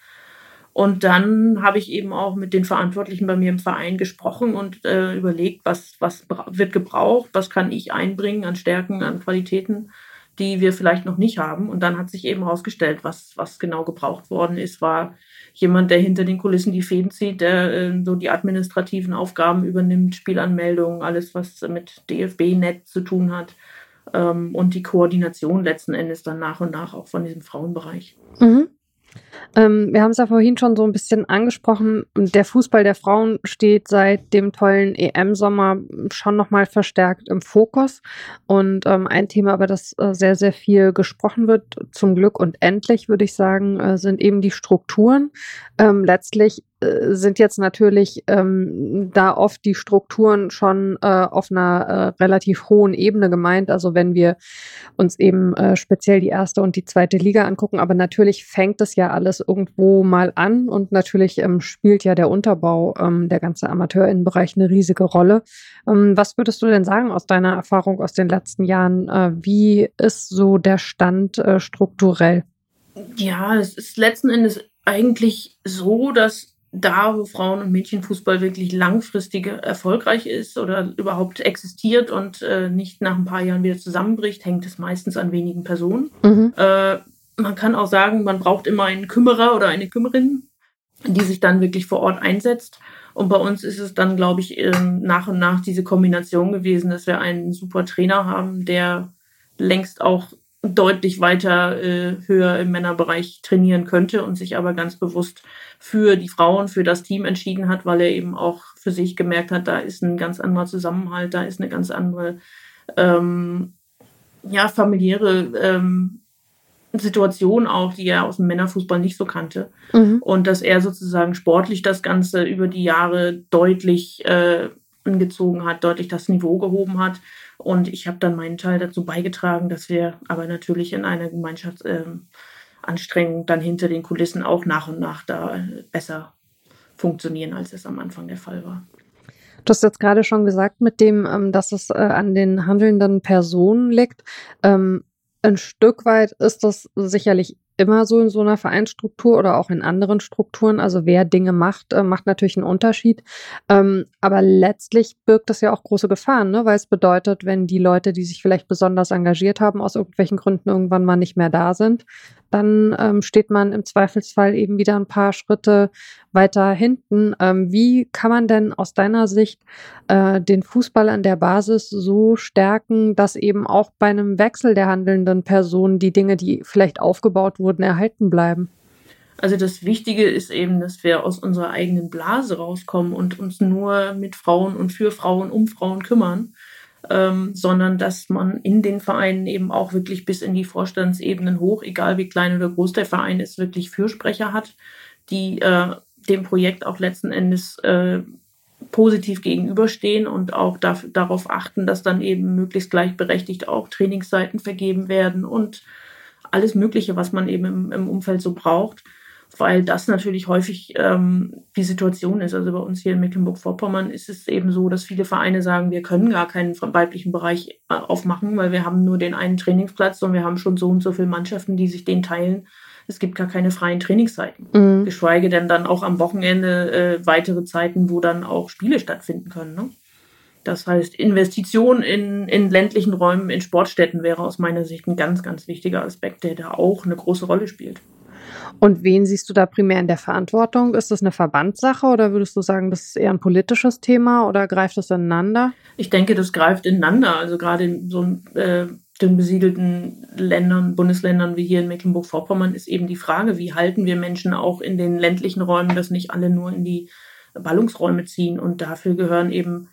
Und dann habe ich eben auch mit den Verantwortlichen bei mir im Verein gesprochen und äh, überlegt, was, was wird gebraucht, was kann ich einbringen an Stärken, an Qualitäten, die wir vielleicht noch nicht haben. Und dann hat sich eben herausgestellt, was, was genau gebraucht worden ist, war jemand, der hinter den Kulissen die Fäden zieht, der äh, so die administrativen Aufgaben übernimmt, Spielanmeldungen, alles, was mit DFB-Net zu tun hat. Ähm, und die Koordination letzten Endes dann nach und nach auch von diesem Frauenbereich. Mhm. Ähm, wir haben es ja vorhin schon so ein bisschen angesprochen. Der Fußball der Frauen steht seit dem tollen EM-Sommer schon nochmal verstärkt im Fokus. Und ähm, ein Thema, über das äh, sehr, sehr viel gesprochen wird, zum Glück und endlich, würde ich sagen, äh, sind eben die Strukturen. Ähm, letztlich sind jetzt natürlich ähm, da oft die Strukturen schon äh, auf einer äh, relativ hohen Ebene gemeint. Also wenn wir uns eben äh, speziell die erste und die zweite Liga angucken, aber natürlich fängt es ja alles irgendwo mal an und natürlich ähm, spielt ja der Unterbau, ähm, der ganze Amateurinnenbereich eine riesige Rolle. Ähm, was würdest du denn sagen aus deiner Erfahrung aus den letzten Jahren? Äh, wie ist so der Stand äh, strukturell? Ja, es ist letzten Endes eigentlich so, dass da, wo Frauen- und Mädchenfußball wirklich langfristig erfolgreich ist oder überhaupt existiert und äh, nicht nach ein paar Jahren wieder zusammenbricht, hängt es meistens an wenigen Personen. Mhm. Äh, man kann auch sagen, man braucht immer einen Kümmerer oder eine Kümmerin, die sich dann wirklich vor Ort einsetzt. Und bei uns ist es dann, glaube ich, ähm, nach und nach diese Kombination gewesen, dass wir einen super Trainer haben, der längst auch deutlich weiter äh, höher im Männerbereich trainieren könnte und sich aber ganz bewusst für die Frauen, für das Team entschieden hat, weil er eben auch für sich gemerkt hat, da ist ein ganz anderer Zusammenhalt, da ist eine ganz andere ähm, ja, familiäre ähm, Situation auch, die er aus dem Männerfußball nicht so kannte. Mhm. Und dass er sozusagen sportlich das Ganze über die Jahre deutlich äh, angezogen hat, deutlich das Niveau gehoben hat. Und ich habe dann meinen Teil dazu beigetragen, dass wir aber natürlich in einer Gemeinschaftsanstrengung ähm, dann hinter den Kulissen auch nach und nach da besser funktionieren, als es am Anfang der Fall war. Du hast jetzt gerade schon gesagt, mit dem, ähm, dass es äh, an den handelnden Personen liegt. Ähm, ein Stück weit ist das sicherlich immer so in so einer Vereinsstruktur oder auch in anderen Strukturen. Also wer Dinge macht, äh, macht natürlich einen Unterschied. Ähm, aber letztlich birgt das ja auch große Gefahren, ne? weil es bedeutet, wenn die Leute, die sich vielleicht besonders engagiert haben, aus irgendwelchen Gründen irgendwann mal nicht mehr da sind, dann ähm, steht man im Zweifelsfall eben wieder ein paar Schritte weiter hinten. Ähm, wie kann man denn aus deiner Sicht äh, den Fußball an der Basis so stärken, dass eben auch bei einem Wechsel der handelnden Person die Dinge, die vielleicht aufgebaut wurden, erhalten bleiben? Also das Wichtige ist eben, dass wir aus unserer eigenen Blase rauskommen und uns nur mit Frauen und für Frauen um Frauen kümmern ähm, sondern dass man in den Vereinen eben auch wirklich bis in die Vorstandsebenen hoch, egal wie klein oder groß der Verein ist, wirklich Fürsprecher hat, die äh, dem Projekt auch letzten Endes äh, positiv gegenüberstehen und auch darauf achten, dass dann eben möglichst gleichberechtigt auch Trainingsseiten vergeben werden und alles Mögliche, was man eben im, im Umfeld so braucht weil das natürlich häufig ähm, die Situation ist. Also bei uns hier in Mecklenburg-Vorpommern ist es eben so, dass viele Vereine sagen, wir können gar keinen weiblichen Bereich äh, aufmachen, weil wir haben nur den einen Trainingsplatz und wir haben schon so und so viele Mannschaften, die sich den teilen. Es gibt gar keine freien Trainingszeiten. Mhm. Geschweige denn dann auch am Wochenende äh, weitere Zeiten, wo dann auch Spiele stattfinden können. Ne? Das heißt, Investition in, in ländlichen Räumen, in Sportstätten wäre aus meiner Sicht ein ganz, ganz wichtiger Aspekt, der da auch eine große Rolle spielt. Und wen siehst du da primär in der Verantwortung? Ist das eine Verbandssache oder würdest du sagen, das ist eher ein politisches Thema oder greift das ineinander? Ich denke, das greift ineinander. Also gerade in so äh, den besiedelten Ländern, Bundesländern wie hier in Mecklenburg-Vorpommern ist eben die Frage, wie halten wir Menschen auch in den ländlichen Räumen, dass nicht alle nur in die Ballungsräume ziehen. Und dafür gehören eben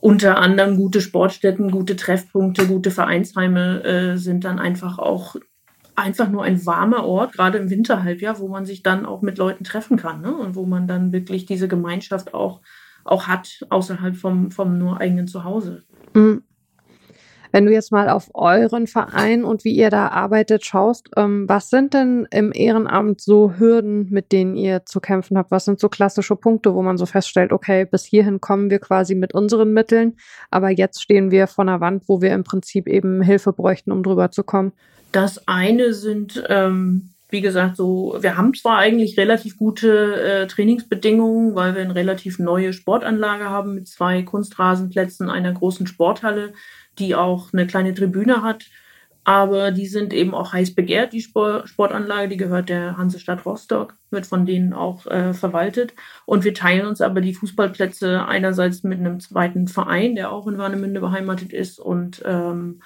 unter anderem gute Sportstätten, gute Treffpunkte, gute Vereinsheime äh, sind dann einfach auch einfach nur ein warmer Ort, gerade im Winterhalbjahr, wo man sich dann auch mit Leuten treffen kann ne? und wo man dann wirklich diese Gemeinschaft auch, auch hat, außerhalb vom, vom nur eigenen Zuhause. Mhm. Wenn du jetzt mal auf euren Verein und wie ihr da arbeitet schaust, ähm, was sind denn im Ehrenamt so Hürden, mit denen ihr zu kämpfen habt? Was sind so klassische Punkte, wo man so feststellt, okay, bis hierhin kommen wir quasi mit unseren Mitteln, aber jetzt stehen wir vor einer Wand, wo wir im Prinzip eben Hilfe bräuchten, um drüber zu kommen? Das eine sind, ähm, wie gesagt, so, wir haben zwar eigentlich relativ gute äh, Trainingsbedingungen, weil wir eine relativ neue Sportanlage haben mit zwei Kunstrasenplätzen, einer großen Sporthalle, die auch eine kleine Tribüne hat. Aber die sind eben auch heiß begehrt, die Sportanlage, die gehört der Hansestadt Rostock, wird von denen auch äh, verwaltet. Und wir teilen uns aber die Fußballplätze einerseits mit einem zweiten Verein, der auch in Warnemünde beheimatet ist und ähm,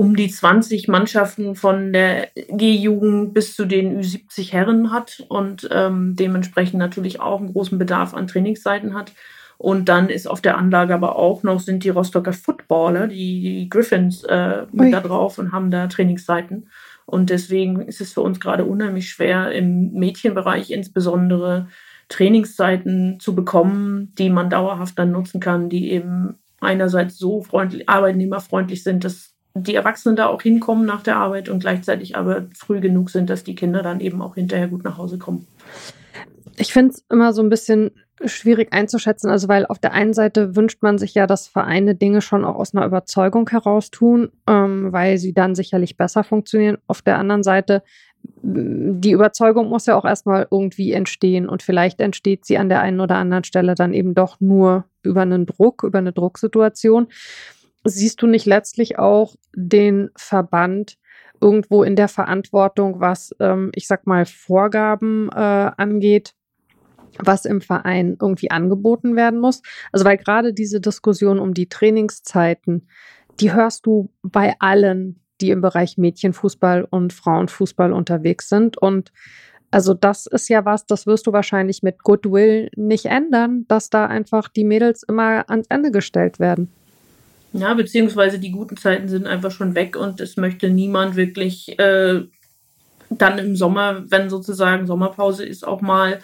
um die 20 Mannschaften von der G-Jugend bis zu den Ü70 Herren hat und ähm, dementsprechend natürlich auch einen großen Bedarf an Trainingszeiten hat. Und dann ist auf der Anlage aber auch noch, sind die Rostocker Footballer, die, Griffins, äh, mit da drauf und haben da Trainingszeiten. Und deswegen ist es für uns gerade unheimlich schwer, im Mädchenbereich insbesondere Trainingszeiten zu bekommen, die man dauerhaft dann nutzen kann, die eben einerseits so freundlich, arbeitnehmerfreundlich sind, dass die Erwachsenen da auch hinkommen nach der Arbeit und gleichzeitig aber früh genug sind, dass die Kinder dann eben auch hinterher gut nach Hause kommen. Ich finde es immer so ein bisschen schwierig einzuschätzen, also weil auf der einen Seite wünscht man sich ja, dass Vereine Dinge schon auch aus einer Überzeugung heraus tun, ähm, weil sie dann sicherlich besser funktionieren. Auf der anderen Seite die Überzeugung muss ja auch erstmal irgendwie entstehen und vielleicht entsteht sie an der einen oder anderen Stelle dann eben doch nur über einen Druck, über eine Drucksituation. Siehst du nicht letztlich auch den Verband irgendwo in der Verantwortung, was, ähm, ich sag mal, Vorgaben äh, angeht, was im Verein irgendwie angeboten werden muss? Also, weil gerade diese Diskussion um die Trainingszeiten, die hörst du bei allen die im Bereich Mädchenfußball und Frauenfußball unterwegs sind. Und also das ist ja was, das wirst du wahrscheinlich mit Goodwill nicht ändern, dass da einfach die Mädels immer ans Ende gestellt werden. Ja, beziehungsweise die guten Zeiten sind einfach schon weg und es möchte niemand wirklich äh, dann im Sommer, wenn sozusagen Sommerpause ist, auch mal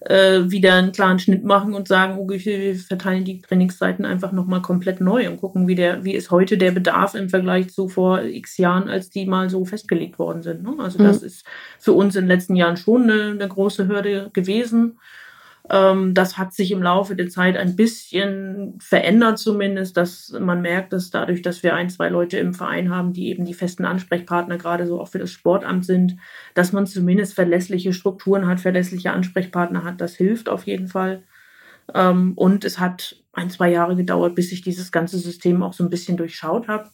äh, wieder einen klaren Schnitt machen und sagen, okay, wir verteilen die Trainingszeiten einfach nochmal komplett neu und gucken, wie, der, wie ist heute der Bedarf im Vergleich zu vor x Jahren, als die mal so festgelegt worden sind. Ne? Also mhm. das ist für uns in den letzten Jahren schon eine, eine große Hürde gewesen. Ähm, das hat sich im Laufe der Zeit ein bisschen verändert zumindest, dass man merkt, dass dadurch, dass wir ein, zwei Leute im Verein haben, die eben die festen Ansprechpartner gerade so auch für das Sportamt sind, dass man zumindest verlässliche Strukturen hat, verlässliche Ansprechpartner hat. Das hilft auf jeden Fall. Ähm, und es hat ein, zwei Jahre gedauert, bis ich dieses ganze System auch so ein bisschen durchschaut habe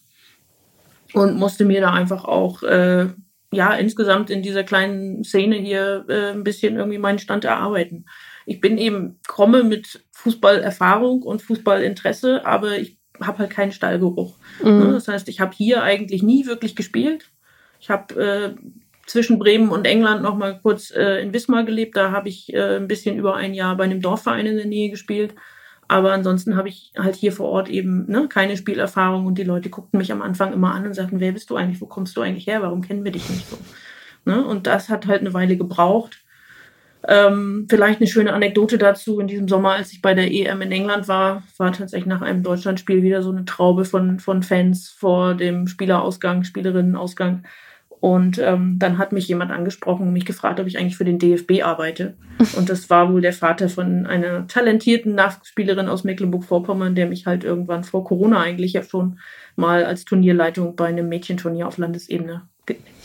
und musste mir da einfach auch äh, ja insgesamt in dieser kleinen Szene hier äh, ein bisschen irgendwie meinen Stand erarbeiten ich bin eben, komme mit Fußballerfahrung und Fußballinteresse, aber ich habe halt keinen Stallgeruch. Mhm. Ne? Das heißt, ich habe hier eigentlich nie wirklich gespielt. Ich habe äh, zwischen Bremen und England noch mal kurz äh, in Wismar gelebt. Da habe ich äh, ein bisschen über ein Jahr bei einem Dorfverein in der Nähe gespielt. Aber ansonsten habe ich halt hier vor Ort eben ne, keine Spielerfahrung und die Leute guckten mich am Anfang immer an und sagten, wer bist du eigentlich, wo kommst du eigentlich her, warum kennen wir dich nicht so? Ne? Und das hat halt eine Weile gebraucht. Ähm, vielleicht eine schöne Anekdote dazu. In diesem Sommer, als ich bei der EM in England war, war tatsächlich nach einem Deutschlandspiel wieder so eine Traube von, von Fans vor dem Spielerausgang, Spielerinnenausgang. Und ähm, dann hat mich jemand angesprochen und mich gefragt, ob ich eigentlich für den DFB arbeite. Und das war wohl der Vater von einer talentierten Nachspielerin aus Mecklenburg-Vorpommern, der mich halt irgendwann vor Corona eigentlich ja schon mal als Turnierleitung bei einem Mädchenturnier auf Landesebene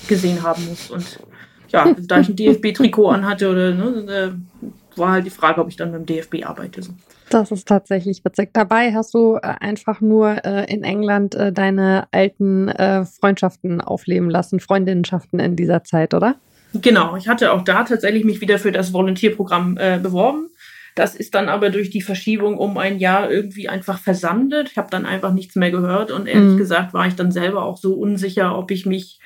gesehen haben muss. Und ja, da ich ein DFB-Trikot anhatte oder ne, äh, war halt die Frage, ob ich dann beim DFB arbeite. Das ist tatsächlich witzig. Dabei hast du äh, einfach nur äh, in England äh, deine alten äh, Freundschaften aufleben lassen, Freundinnenschaften in dieser Zeit, oder? Genau, ich hatte auch da tatsächlich mich wieder für das Volontierprogramm äh, beworben. Das ist dann aber durch die Verschiebung um ein Jahr irgendwie einfach versandet. Ich habe dann einfach nichts mehr gehört und ehrlich mhm. gesagt war ich dann selber auch so unsicher, ob ich mich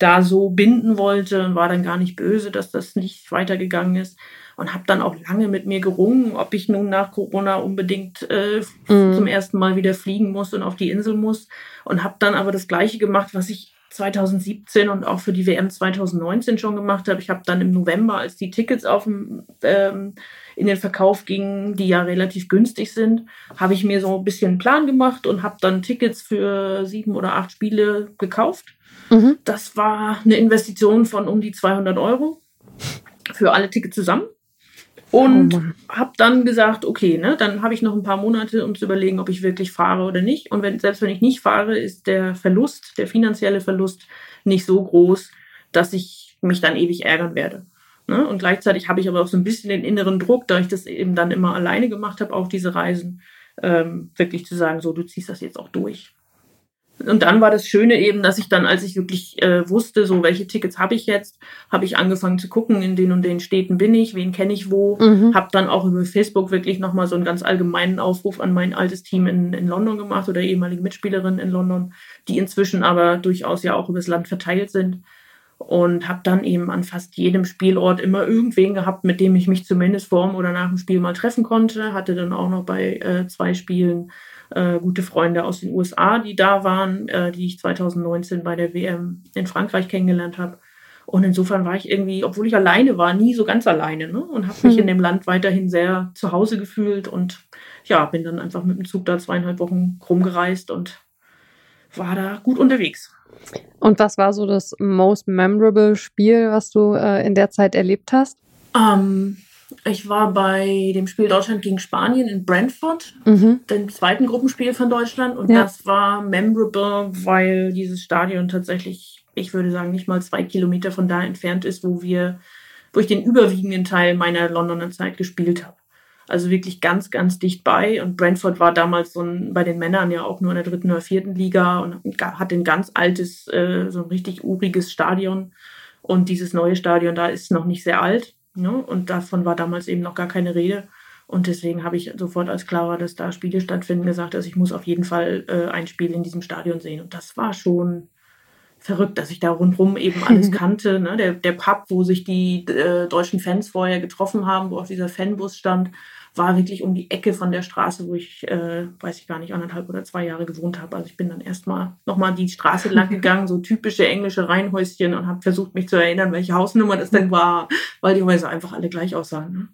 da so binden wollte und war dann gar nicht böse, dass das nicht weitergegangen ist und habe dann auch lange mit mir gerungen, ob ich nun nach Corona unbedingt äh, mhm. zum ersten Mal wieder fliegen muss und auf die Insel muss und habe dann aber das gleiche gemacht, was ich 2017 und auch für die WM 2019 schon gemacht habe. Ich habe dann im November, als die Tickets auf dem, ähm, in den Verkauf gingen, die ja relativ günstig sind, habe ich mir so ein bisschen einen Plan gemacht und habe dann Tickets für sieben oder acht Spiele gekauft Mhm. Das war eine Investition von um die 200 Euro für alle Tickets zusammen. Und oh habe dann gesagt, okay, ne, dann habe ich noch ein paar Monate, um zu überlegen, ob ich wirklich fahre oder nicht. Und wenn, selbst wenn ich nicht fahre, ist der Verlust, der finanzielle Verlust nicht so groß, dass ich mich dann ewig ärgern werde. Ne? Und gleichzeitig habe ich aber auch so ein bisschen den inneren Druck, da ich das eben dann immer alleine gemacht habe, auch diese Reisen, ähm, wirklich zu sagen, so, du ziehst das jetzt auch durch. Und dann war das Schöne eben, dass ich dann, als ich wirklich äh, wusste, so welche Tickets habe ich jetzt, habe ich angefangen zu gucken, in den und den Städten bin ich, wen kenne ich wo. Mhm. Habe dann auch über Facebook wirklich nochmal so einen ganz allgemeinen Aufruf an mein altes Team in, in London gemacht oder ehemalige Mitspielerinnen in London, die inzwischen aber durchaus ja auch übers Land verteilt sind. Und habe dann eben an fast jedem Spielort immer irgendwen gehabt, mit dem ich mich zumindest vorm oder nach dem Spiel mal treffen konnte. Hatte dann auch noch bei äh, zwei Spielen äh, gute Freunde aus den USA, die da waren, äh, die ich 2019 bei der WM in Frankreich kennengelernt habe. Und insofern war ich irgendwie, obwohl ich alleine war, nie so ganz alleine ne? und habe mich hm. in dem Land weiterhin sehr zu Hause gefühlt und ja, bin dann einfach mit dem Zug da zweieinhalb Wochen rumgereist und war da gut unterwegs. Und was war so das most memorable Spiel, was du äh, in der Zeit erlebt hast? Ähm, ich war bei dem Spiel Deutschland gegen Spanien in Brentford, mhm. dem zweiten Gruppenspiel von Deutschland. Und ja. das war memorable, weil dieses Stadion tatsächlich ich würde sagen, nicht mal zwei Kilometer von da entfernt ist, wo wir, wo ich den überwiegenden Teil meiner Londoner Zeit gespielt habe. Also wirklich ganz, ganz dicht bei. Und Brentford war damals so ein, bei den Männern ja auch nur in der dritten oder vierten Liga und hat ein ganz altes, äh, so ein richtig uriges Stadion. Und dieses neue Stadion da ist noch nicht sehr alt. Ne? Und davon war damals eben noch gar keine Rede. Und deswegen habe ich sofort, als klar war, dass da Spiele stattfinden, gesagt, dass ich muss auf jeden Fall äh, ein Spiel in diesem Stadion sehen. Und das war schon verrückt, dass ich da rundherum eben alles kannte. Ne? Der, der Pub, wo sich die äh, deutschen Fans vorher getroffen haben, wo auch dieser Fanbus stand, war wirklich um die Ecke von der Straße, wo ich, äh, weiß ich gar nicht, anderthalb oder zwei Jahre gewohnt habe. Also ich bin dann erstmal nochmal die Straße lang gegangen, so typische englische Reihenhäuschen und habe versucht, mich zu erinnern, welche Hausnummer das denn war, weil die Häuser einfach alle gleich aussahen. Ne?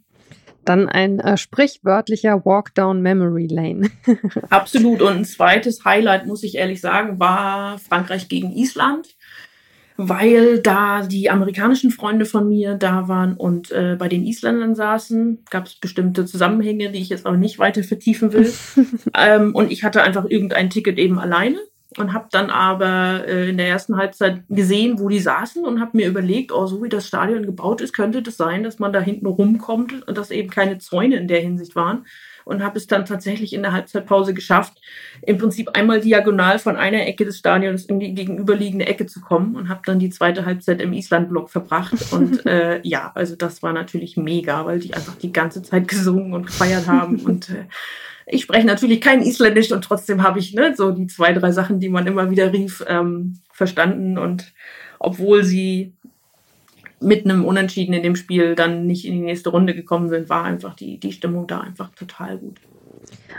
Dann ein äh, sprichwörtlicher Walk down Memory Lane. Absolut. Und ein zweites Highlight, muss ich ehrlich sagen, war Frankreich gegen Island weil da die amerikanischen Freunde von mir da waren und äh, bei den Isländern saßen. Gab es bestimmte Zusammenhänge, die ich jetzt aber nicht weiter vertiefen will. ähm, und ich hatte einfach irgendein Ticket eben alleine und habe dann aber äh, in der ersten Halbzeit gesehen, wo die saßen und habe mir überlegt, oh, so wie das Stadion gebaut ist, könnte das sein, dass man da hinten rumkommt und dass eben keine Zäune in der Hinsicht waren und habe es dann tatsächlich in der Halbzeitpause geschafft, im Prinzip einmal diagonal von einer Ecke des Stadions in die gegenüberliegende Ecke zu kommen und habe dann die zweite Halbzeit im Island-Block verbracht. Und äh, ja, also das war natürlich mega, weil die einfach die ganze Zeit gesungen und gefeiert haben und äh, ich spreche natürlich kein Isländisch und trotzdem habe ich ne, so die zwei, drei Sachen, die man immer wieder rief, ähm, verstanden. Und obwohl sie mit einem Unentschieden in dem Spiel dann nicht in die nächste Runde gekommen sind, war einfach die, die Stimmung da einfach total gut.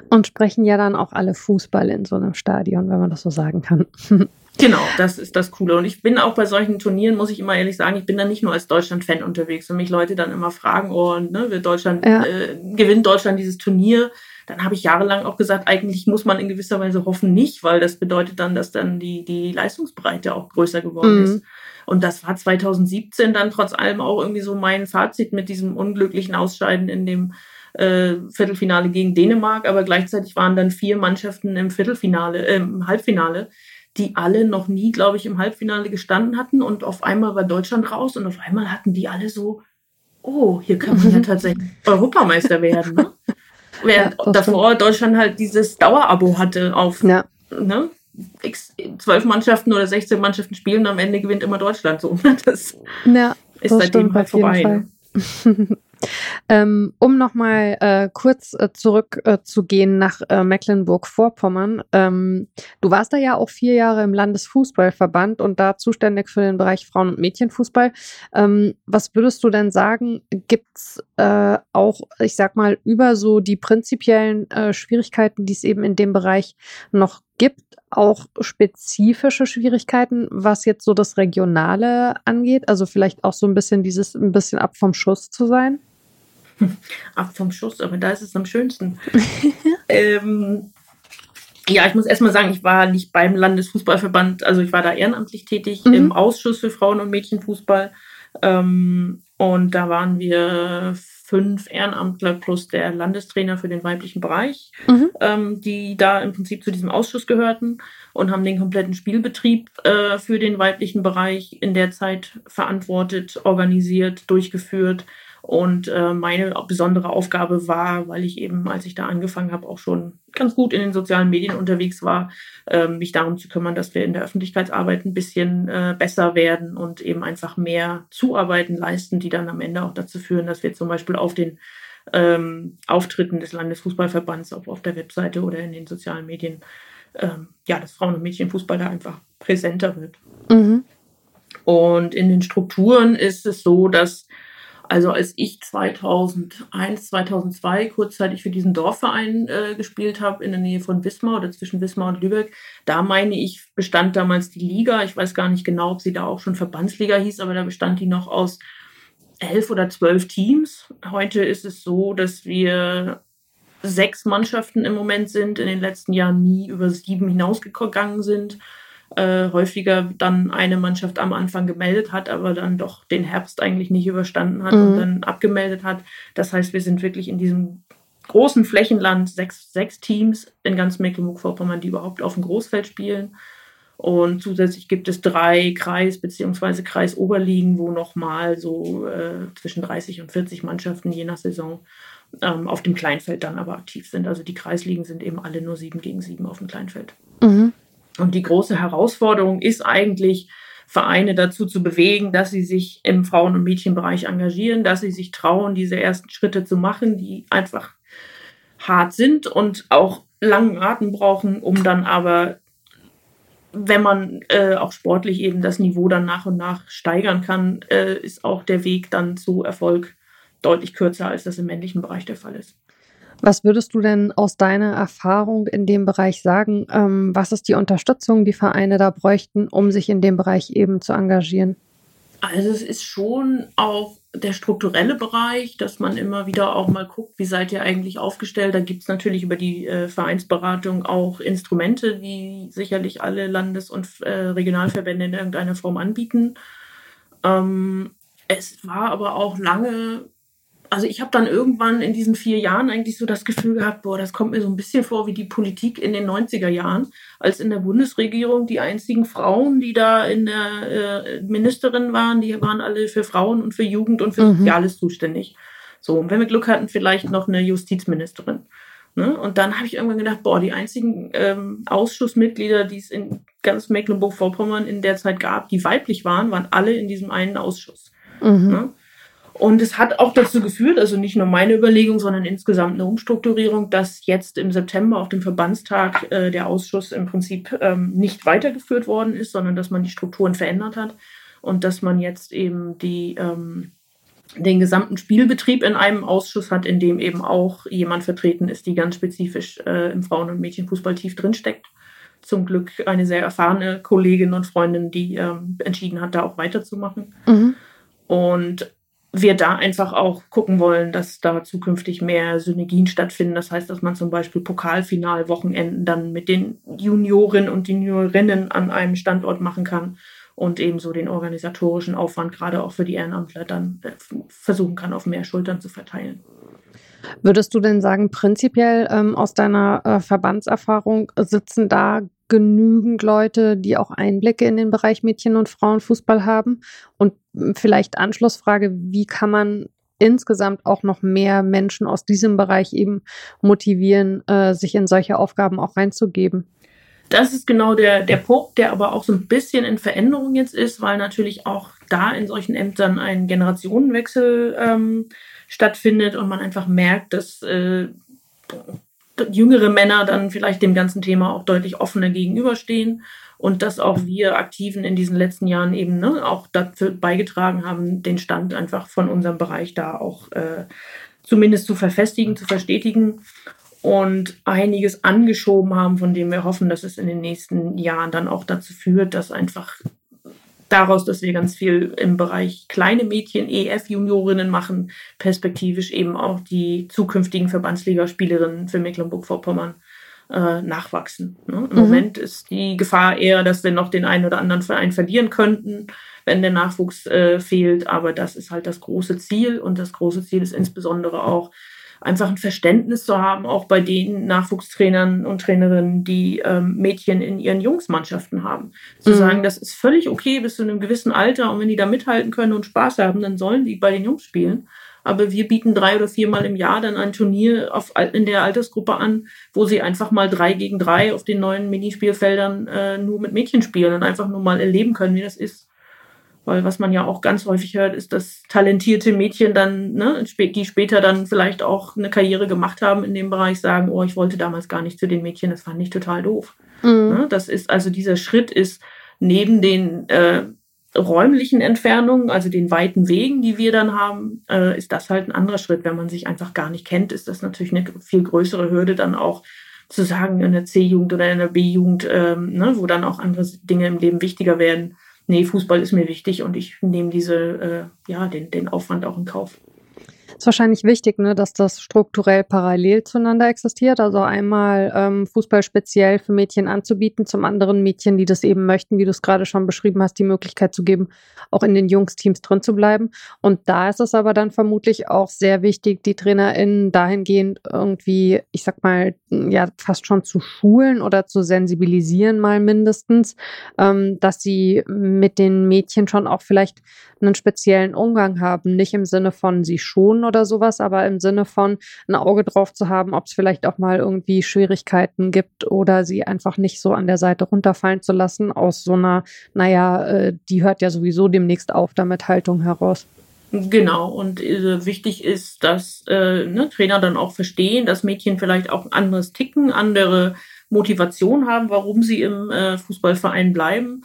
Und sprechen ja dann auch alle Fußball in so einem Stadion, wenn man das so sagen kann. Genau, das ist das Coole. Und ich bin auch bei solchen Turnieren, muss ich immer ehrlich sagen, ich bin da nicht nur als Deutschland-Fan unterwegs. Wenn mich Leute dann immer fragen, oh, ne, wird Deutschland, ja. äh, gewinnt Deutschland dieses Turnier? Dann habe ich jahrelang auch gesagt, eigentlich muss man in gewisser Weise hoffen nicht, weil das bedeutet dann, dass dann die, die Leistungsbreite auch größer geworden mhm. ist. Und das war 2017 dann trotz allem auch irgendwie so mein Fazit mit diesem unglücklichen Ausscheiden in dem äh, Viertelfinale gegen Dänemark. Aber gleichzeitig waren dann vier Mannschaften im Viertelfinale, äh, im Halbfinale, die alle noch nie, glaube ich, im Halbfinale gestanden hatten. Und auf einmal war Deutschland raus und auf einmal hatten die alle so, oh, hier kann man ja tatsächlich Europameister werden. Ne? Während ja, davor Deutschland halt dieses Dauerabo hatte auf ja. ne, zwölf Mannschaften oder 16 Mannschaften spielen und am Ende gewinnt immer Deutschland so. Das ja, ist das seitdem halt vorbei. Ne? ähm, um nochmal äh, kurz äh, zurückzugehen äh, nach äh, Mecklenburg-Vorpommern. Ähm, du warst da ja auch vier Jahre im Landesfußballverband und da zuständig für den Bereich Frauen- und Mädchenfußball. Ähm, was würdest du denn sagen, gibt es äh, auch, ich sag mal, über so die prinzipiellen äh, Schwierigkeiten, die es eben in dem Bereich noch gibt, auch spezifische Schwierigkeiten, was jetzt so das Regionale angeht? Also vielleicht auch so ein bisschen dieses, ein bisschen ab vom Schuss zu sein? Ab vom Schuss, aber da ist es am schönsten. ähm, ja, ich muss erstmal sagen, ich war nicht beim Landesfußballverband, also ich war da ehrenamtlich tätig mhm. im Ausschuss für Frauen- und Mädchenfußball. Ähm, und da waren wir fünf Ehrenamtler plus der Landestrainer für den weiblichen Bereich, mhm. ähm, die da im Prinzip zu diesem Ausschuss gehörten und haben den kompletten Spielbetrieb äh, für den weiblichen Bereich in der Zeit verantwortet, organisiert, durchgeführt. Und äh, meine besondere Aufgabe war, weil ich eben, als ich da angefangen habe, auch schon ganz gut in den sozialen Medien unterwegs war, äh, mich darum zu kümmern, dass wir in der Öffentlichkeitsarbeit ein bisschen äh, besser werden und eben einfach mehr Zuarbeiten leisten, die dann am Ende auch dazu führen, dass wir zum Beispiel auf den ähm, Auftritten des Landesfußballverbands auf, auf der Webseite oder in den sozialen Medien, ähm, ja, dass Frauen- und Mädchenfußball da einfach präsenter wird. Mhm. Und in den Strukturen ist es so, dass also als ich 2001, 2002 kurzzeitig für diesen Dorfverein äh, gespielt habe in der Nähe von Wismar oder zwischen Wismar und Lübeck, da meine ich, bestand damals die Liga. Ich weiß gar nicht genau, ob sie da auch schon Verbandsliga hieß, aber da bestand die noch aus elf oder zwölf Teams. Heute ist es so, dass wir sechs Mannschaften im Moment sind, in den letzten Jahren nie über sieben hinausgegangen sind äh, häufiger dann eine Mannschaft am Anfang gemeldet hat, aber dann doch den Herbst eigentlich nicht überstanden hat mhm. und dann abgemeldet hat. Das heißt, wir sind wirklich in diesem großen Flächenland, sechs, sechs Teams in ganz Mecklenburg-Vorpommern, die überhaupt auf dem Großfeld spielen. Und zusätzlich gibt es drei Kreis- bzw. Kreisoberligen, wo nochmal so äh, zwischen 30 und 40 Mannschaften je nach Saison ähm, auf dem Kleinfeld dann aber aktiv sind. Also die Kreisligen sind eben alle nur sieben gegen sieben auf dem Kleinfeld. Mhm. Und die große Herausforderung ist eigentlich, Vereine dazu zu bewegen, dass sie sich im Frauen- und Mädchenbereich engagieren, dass sie sich trauen, diese ersten Schritte zu machen, die einfach hart sind und auch langen Atem brauchen, um dann aber, wenn man äh, auch sportlich eben das Niveau dann nach und nach steigern kann, äh, ist auch der Weg dann zu Erfolg deutlich kürzer, als das im männlichen Bereich der Fall ist. Was würdest du denn aus deiner Erfahrung in dem Bereich sagen? Ähm, was ist die Unterstützung, die Vereine da bräuchten, um sich in dem Bereich eben zu engagieren? Also es ist schon auch der strukturelle Bereich, dass man immer wieder auch mal guckt, wie seid ihr eigentlich aufgestellt. Da gibt es natürlich über die äh, Vereinsberatung auch Instrumente, die sicherlich alle Landes- und äh, Regionalverbände in irgendeiner Form anbieten. Ähm, es war aber auch lange also ich habe dann irgendwann in diesen vier Jahren eigentlich so das Gefühl gehabt, boah, das kommt mir so ein bisschen vor wie die Politik in den 90er Jahren, als in der Bundesregierung die einzigen Frauen, die da in der äh, Ministerin waren, die waren alle für Frauen und für Jugend und für mhm. Soziales zuständig. So, und wenn wir Glück hatten, vielleicht noch eine Justizministerin. Ne? Und dann habe ich irgendwann gedacht, boah, die einzigen ähm, Ausschussmitglieder, die es in ganz Mecklenburg-Vorpommern in der Zeit gab, die weiblich waren, waren alle in diesem einen Ausschuss. Mhm. Ne? Und es hat auch dazu geführt, also nicht nur meine Überlegung, sondern insgesamt eine Umstrukturierung, dass jetzt im September auf dem Verbandstag äh, der Ausschuss im Prinzip ähm, nicht weitergeführt worden ist, sondern dass man die Strukturen verändert hat und dass man jetzt eben die, ähm, den gesamten Spielbetrieb in einem Ausschuss hat, in dem eben auch jemand vertreten ist, die ganz spezifisch äh, im Frauen- und Mädchenfußball tief drinsteckt. Zum Glück eine sehr erfahrene Kollegin und Freundin, die ähm, entschieden hat, da auch weiterzumachen. Mhm. Und wir da einfach auch gucken wollen, dass da zukünftig mehr Synergien stattfinden. Das heißt, dass man zum Beispiel Pokalfinalwochenenden dann mit den Juniorinnen und Juniorinnen an einem Standort machen kann und ebenso den organisatorischen Aufwand gerade auch für die Ehrenamtler dann äh, versuchen kann, auf mehr Schultern zu verteilen. Würdest du denn sagen, prinzipiell ähm, aus deiner äh, Verbandserfahrung sitzen da genügend Leute, die auch Einblicke in den Bereich Mädchen- und Frauenfußball haben? Und hm, vielleicht Anschlussfrage, wie kann man insgesamt auch noch mehr Menschen aus diesem Bereich eben motivieren, äh, sich in solche Aufgaben auch reinzugeben? Das ist genau der, der Punkt, der aber auch so ein bisschen in Veränderung jetzt ist, weil natürlich auch da in solchen Ämtern ein Generationenwechsel ähm, stattfindet und man einfach merkt, dass äh, jüngere Männer dann vielleicht dem ganzen Thema auch deutlich offener gegenüberstehen und dass auch wir Aktiven in diesen letzten Jahren eben ne, auch dazu beigetragen haben, den Stand einfach von unserem Bereich da auch äh, zumindest zu verfestigen, zu verstetigen und einiges angeschoben haben, von dem wir hoffen, dass es in den nächsten Jahren dann auch dazu führt, dass einfach daraus, dass wir ganz viel im Bereich kleine Mädchen, EF-Juniorinnen machen, perspektivisch eben auch die zukünftigen Verbandsligaspielerinnen für Mecklenburg-Vorpommern äh, nachwachsen. Ne? Im mhm. Moment ist die Gefahr eher, dass wir noch den einen oder anderen Verein verlieren könnten, wenn der Nachwuchs äh, fehlt. Aber das ist halt das große Ziel und das große Ziel ist insbesondere auch, einfach ein Verständnis zu haben, auch bei den Nachwuchstrainern und Trainerinnen, die ähm, Mädchen in ihren Jungsmannschaften haben. Zu mhm. sagen, das ist völlig okay bis zu einem gewissen Alter und wenn die da mithalten können und Spaß haben, dann sollen die bei den Jungs spielen. Aber wir bieten drei oder viermal im Jahr dann ein Turnier auf, in der Altersgruppe an, wo sie einfach mal drei gegen drei auf den neuen Minispielfeldern äh, nur mit Mädchen spielen und einfach nur mal erleben können, wie das ist. Weil was man ja auch ganz häufig hört, ist, dass talentierte Mädchen dann, ne, die später dann vielleicht auch eine Karriere gemacht haben in dem Bereich, sagen, oh, ich wollte damals gar nicht zu den Mädchen, das fand ich total doof. Mhm. Ne, das ist, also dieser Schritt ist neben den äh, räumlichen Entfernungen, also den weiten Wegen, die wir dann haben, äh, ist das halt ein anderer Schritt. Wenn man sich einfach gar nicht kennt, ist das natürlich eine viel größere Hürde dann auch zu sagen in der C-Jugend oder in der B-Jugend, ähm, ne, wo dann auch andere Dinge im Leben wichtiger werden nee, Fußball ist mir wichtig und ich nehme diese, äh, ja, den, den Aufwand auch in Kauf. Ist wahrscheinlich wichtig, ne, dass das strukturell parallel zueinander existiert. Also einmal ähm, Fußball speziell für Mädchen anzubieten, zum anderen Mädchen, die das eben möchten, wie du es gerade schon beschrieben hast, die Möglichkeit zu geben, auch in den Jungsteams drin zu bleiben. Und da ist es aber dann vermutlich auch sehr wichtig, die TrainerInnen dahingehend irgendwie, ich sag mal, ja, fast schon zu schulen oder zu sensibilisieren, mal mindestens, ähm, dass sie mit den Mädchen schon auch vielleicht einen speziellen Umgang haben. Nicht im Sinne von sie schonen oder sowas, aber im Sinne von ein Auge drauf zu haben, ob es vielleicht auch mal irgendwie Schwierigkeiten gibt oder sie einfach nicht so an der Seite runterfallen zu lassen aus so einer, naja, äh, die hört ja sowieso demnächst auf damit Haltung heraus. Genau, und äh, wichtig ist, dass äh, ne, Trainer dann auch verstehen, dass Mädchen vielleicht auch ein anderes Ticken, andere Motivation haben, warum sie im äh, Fußballverein bleiben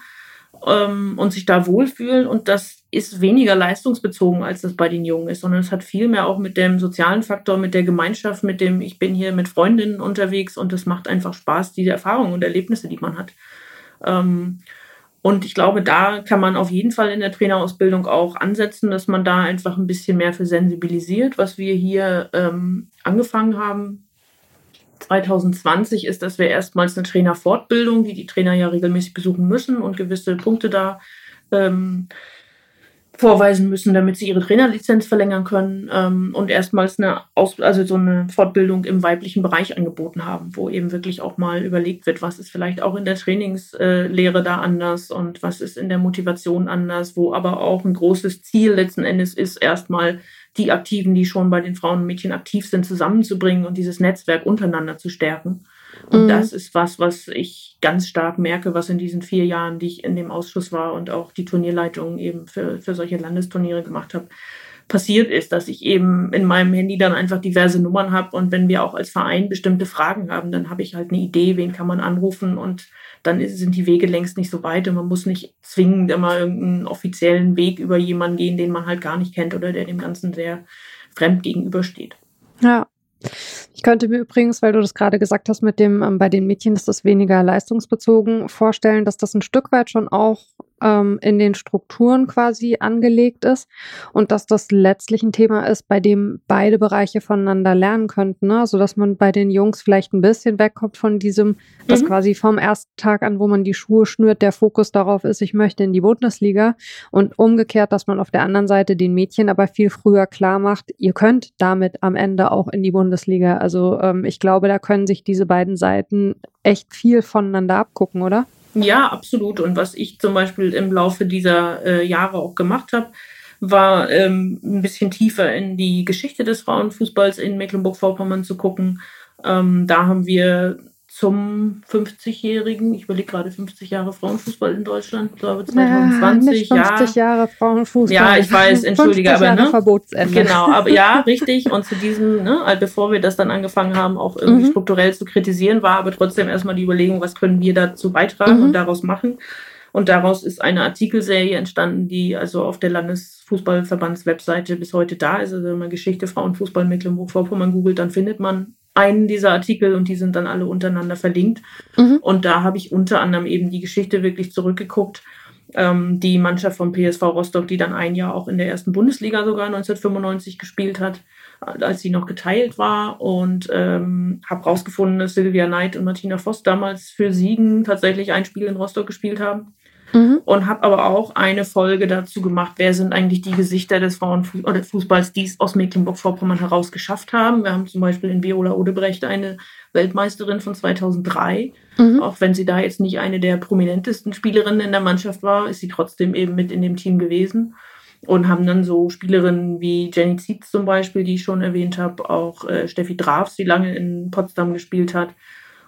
ähm, und sich da wohlfühlen. Und das ist weniger leistungsbezogen, als das bei den Jungen ist, sondern es hat viel mehr auch mit dem sozialen Faktor, mit der Gemeinschaft, mit dem, ich bin hier mit Freundinnen unterwegs und es macht einfach Spaß, diese Erfahrungen und Erlebnisse, die man hat. Ähm, und ich glaube, da kann man auf jeden Fall in der Trainerausbildung auch ansetzen, dass man da einfach ein bisschen mehr für sensibilisiert. Was wir hier ähm, angefangen haben 2020 ist, dass wir erstmals eine Trainerfortbildung, die die Trainer ja regelmäßig besuchen müssen und gewisse Punkte da ähm, vorweisen müssen, damit sie ihre Trainerlizenz verlängern können ähm, und erstmals eine Aus also so eine Fortbildung im weiblichen Bereich angeboten haben, wo eben wirklich auch mal überlegt wird, was ist vielleicht auch in der Trainingslehre da anders und was ist in der Motivation anders, wo aber auch ein großes Ziel letzten Endes ist, erstmal die Aktiven, die schon bei den Frauen und Mädchen aktiv sind, zusammenzubringen und dieses Netzwerk untereinander zu stärken. Und mhm. das ist was, was ich ganz stark merke, was in diesen vier Jahren, die ich in dem Ausschuss war und auch die Turnierleitung eben für, für solche Landesturniere gemacht habe, passiert ist, dass ich eben in meinem Handy dann einfach diverse Nummern habe und wenn wir auch als Verein bestimmte Fragen haben, dann habe ich halt eine Idee, wen kann man anrufen und dann sind die Wege längst nicht so weit und man muss nicht zwingend immer irgendeinen offiziellen Weg über jemanden gehen, den man halt gar nicht kennt oder der dem Ganzen sehr fremd gegenübersteht. Ja, ich könnte mir übrigens, weil du das gerade gesagt hast, mit dem, ähm, bei den Mädchen ist das weniger leistungsbezogen, vorstellen, dass das ein Stück weit schon auch ähm, in den Strukturen quasi angelegt ist und dass das letztlich ein Thema ist, bei dem beide Bereiche voneinander lernen könnten, ne? so dass man bei den Jungs vielleicht ein bisschen wegkommt von diesem, mhm. dass quasi vom ersten Tag an, wo man die Schuhe schnürt, der Fokus darauf ist, ich möchte in die Bundesliga und umgekehrt, dass man auf der anderen Seite den Mädchen aber viel früher klar macht, ihr könnt damit am Ende auch in die Bundesliga. Also ähm, ich glaube, da können sich diese beiden Seiten echt viel voneinander abgucken, oder? Ja, absolut. Und was ich zum Beispiel im Laufe dieser äh, Jahre auch gemacht habe, war ähm, ein bisschen tiefer in die Geschichte des Frauenfußballs in Mecklenburg-Vorpommern zu gucken. Ähm, da haben wir zum 50-jährigen, ich überlege gerade 50 Jahre Frauenfußball in Deutschland, glaube 2020. Ja, 50 ja. Jahre Frauenfußball. Ja, ich weiß, entschuldige, aber ne? Verbotsende. Genau, aber ja, richtig. Und zu diesem, ne, also bevor wir das dann angefangen haben, auch irgendwie mhm. strukturell zu kritisieren, war aber trotzdem erstmal die Überlegung, was können wir dazu beitragen mhm. und daraus machen. Und daraus ist eine Artikelserie entstanden, die also auf der Landesfußballverbandswebseite bis heute da ist. Also wenn man Geschichte Frauenfußball Mecklenburg-Vorpommern googelt, dann findet man einen dieser Artikel und die sind dann alle untereinander verlinkt. Mhm. Und da habe ich unter anderem eben die Geschichte wirklich zurückgeguckt. Ähm, die Mannschaft vom PSV Rostock, die dann ein Jahr auch in der ersten Bundesliga sogar 1995 gespielt hat, als sie noch geteilt war. Und ähm, habe rausgefunden, dass Sylvia Knight und Martina Voss damals für Siegen tatsächlich ein Spiel in Rostock gespielt haben. Mhm. Und habe aber auch eine Folge dazu gemacht, wer sind eigentlich die Gesichter des Frauenfußballs, die es aus Mecklenburg-Vorpommern heraus geschafft haben. Wir haben zum Beispiel in Viola Odebrecht eine Weltmeisterin von 2003. Mhm. Auch wenn sie da jetzt nicht eine der prominentesten Spielerinnen in der Mannschaft war, ist sie trotzdem eben mit in dem Team gewesen. Und haben dann so Spielerinnen wie Jenny Zietz zum Beispiel, die ich schon erwähnt habe, auch äh, Steffi Drafs, die lange in Potsdam gespielt hat,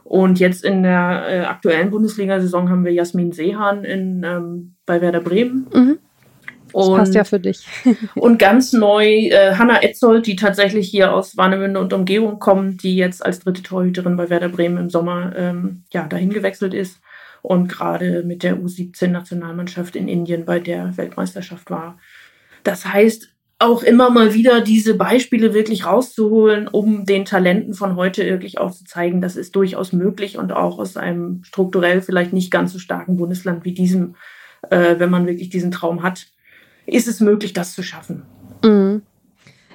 und jetzt in der äh, aktuellen Bundesliga-Saison haben wir Jasmin Seehan in, ähm, bei Werder Bremen. Mhm. Das und, passt ja für dich. und ganz neu äh, Hanna Etzold, die tatsächlich hier aus Warnemünde und Umgebung kommt, die jetzt als dritte Torhüterin bei Werder Bremen im Sommer ähm, ja, dahin gewechselt ist und gerade mit der U17-Nationalmannschaft in Indien bei der Weltmeisterschaft war. Das heißt, auch immer mal wieder diese Beispiele wirklich rauszuholen, um den Talenten von heute wirklich auch zu zeigen, das ist durchaus möglich und auch aus einem strukturell vielleicht nicht ganz so starken Bundesland wie diesem, äh, wenn man wirklich diesen Traum hat, ist es möglich, das zu schaffen. Mhm.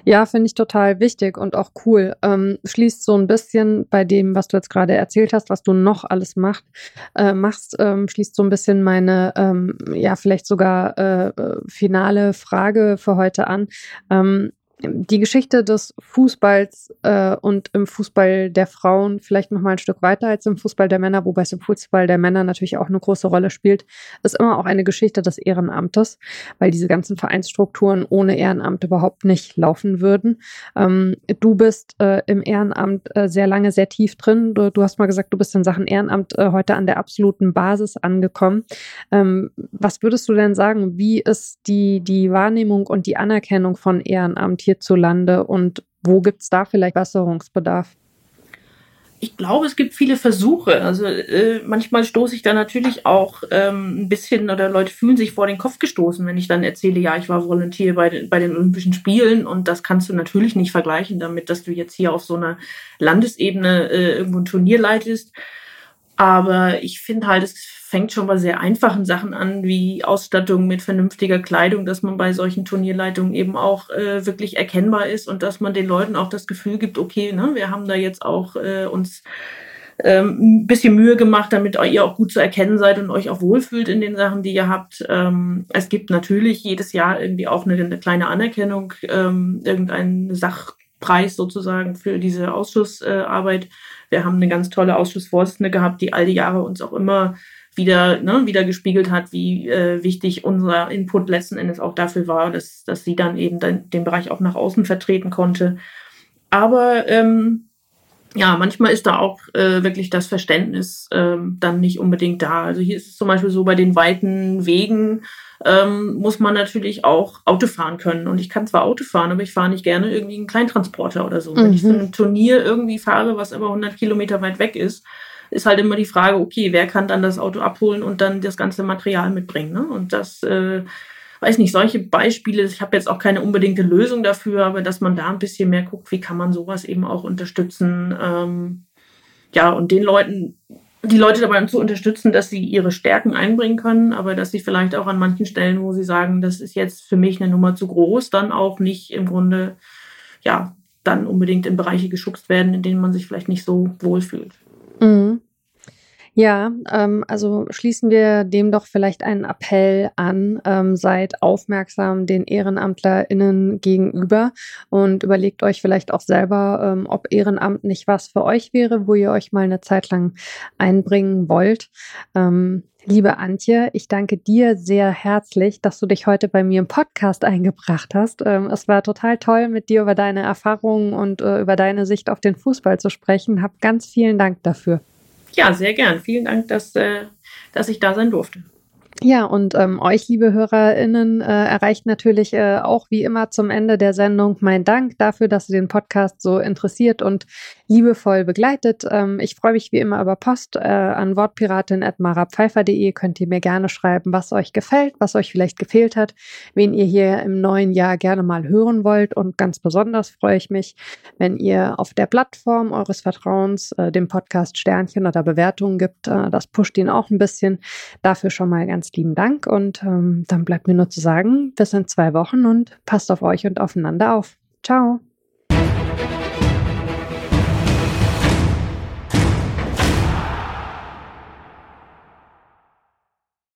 Ja, finde ich total wichtig und auch cool. Ähm, schließt so ein bisschen bei dem, was du jetzt gerade erzählt hast, was du noch alles macht, äh, machst, ähm, schließt so ein bisschen meine, ähm, ja, vielleicht sogar äh, äh finale Frage für heute an. Ähm, die Geschichte des Fußballs äh, und im Fußball der Frauen vielleicht noch mal ein Stück weiter als im Fußball der Männer, wobei es im Fußball der Männer natürlich auch eine große Rolle spielt, ist immer auch eine Geschichte des Ehrenamtes, weil diese ganzen Vereinsstrukturen ohne Ehrenamt überhaupt nicht laufen würden. Ähm, du bist äh, im Ehrenamt äh, sehr lange, sehr tief drin. Du, du, hast mal gesagt, du bist in Sachen Ehrenamt äh, heute an der absoluten Basis angekommen. Ähm, was würdest du denn sagen? Wie ist die, die Wahrnehmung und die Anerkennung von Ehrenamt hierzulande und wo gibt es da vielleicht Besserungsbedarf? Ich glaube, es gibt viele Versuche. Also äh, manchmal stoße ich da natürlich auch ähm, ein bisschen oder Leute fühlen sich vor den Kopf gestoßen, wenn ich dann erzähle, ja, ich war Volontier bei den, bei den Olympischen Spielen und das kannst du natürlich nicht vergleichen damit, dass du jetzt hier auf so einer Landesebene äh, irgendwo ein Turnier leitest. Aber ich finde halt, es fängt schon bei sehr einfachen Sachen an, wie Ausstattung mit vernünftiger Kleidung, dass man bei solchen Turnierleitungen eben auch äh, wirklich erkennbar ist und dass man den Leuten auch das Gefühl gibt, okay, ne, wir haben da jetzt auch äh, uns ähm, ein bisschen Mühe gemacht, damit ihr auch gut zu erkennen seid und euch auch wohlfühlt in den Sachen, die ihr habt. Ähm, es gibt natürlich jedes Jahr irgendwie auch eine, eine kleine Anerkennung, ähm, irgendeinen Sachpreis sozusagen für diese Ausschussarbeit. Wir haben eine ganz tolle Ausschussvorsitzende gehabt, die all die Jahre uns auch immer wieder, ne, wieder gespiegelt hat, wie äh, wichtig unser Input letzten Endes auch dafür war, dass, dass sie dann eben den, den Bereich auch nach außen vertreten konnte. Aber ähm, ja, manchmal ist da auch äh, wirklich das Verständnis ähm, dann nicht unbedingt da. Also hier ist es zum Beispiel so, bei den weiten Wegen ähm, muss man natürlich auch Auto fahren können. Und ich kann zwar Auto fahren, aber ich fahre nicht gerne irgendwie einen Kleintransporter oder so. Mhm. Wenn ich zu einem Turnier irgendwie fahre, was aber 100 Kilometer weit weg ist, ist halt immer die Frage, okay, wer kann dann das Auto abholen und dann das ganze Material mitbringen. Ne? Und das, äh, weiß nicht, solche Beispiele, ich habe jetzt auch keine unbedingte Lösung dafür, aber dass man da ein bisschen mehr guckt, wie kann man sowas eben auch unterstützen. Ähm, ja, und den Leuten, die Leute dabei zu unterstützen, dass sie ihre Stärken einbringen können, aber dass sie vielleicht auch an manchen Stellen, wo sie sagen, das ist jetzt für mich eine Nummer zu groß, dann auch nicht im Grunde, ja, dann unbedingt in Bereiche geschubst werden, in denen man sich vielleicht nicht so wohlfühlt. Mhm. Ja, ähm, also schließen wir dem doch vielleicht einen Appell an. Ähm, seid aufmerksam den EhrenamtlerInnen gegenüber und überlegt euch vielleicht auch selber, ähm, ob Ehrenamt nicht was für euch wäre, wo ihr euch mal eine Zeit lang einbringen wollt. Ähm, Liebe Antje, ich danke dir sehr herzlich, dass du dich heute bei mir im Podcast eingebracht hast. Ähm, es war total toll, mit dir über deine Erfahrungen und äh, über deine Sicht auf den Fußball zu sprechen. Hab ganz vielen Dank dafür. Ja, sehr gern. Vielen Dank, dass, äh, dass ich da sein durfte. Ja, und ähm, euch, liebe HörerInnen, äh, erreicht natürlich äh, auch wie immer zum Ende der Sendung mein Dank dafür, dass ihr den Podcast so interessiert und liebevoll begleitet. Ähm, ich freue mich wie immer über Post äh, an wortpiratin.marapfeifer.de. Könnt ihr mir gerne schreiben, was euch gefällt, was euch vielleicht gefehlt hat, wen ihr hier im neuen Jahr gerne mal hören wollt. Und ganz besonders freue ich mich, wenn ihr auf der Plattform eures Vertrauens äh, dem Podcast Sternchen oder Bewertungen gibt. Äh, das pusht ihn auch ein bisschen. Dafür schon mal ganz lieben Dank. Und ähm, dann bleibt mir nur zu sagen, bis in zwei Wochen und passt auf euch und aufeinander auf. Ciao.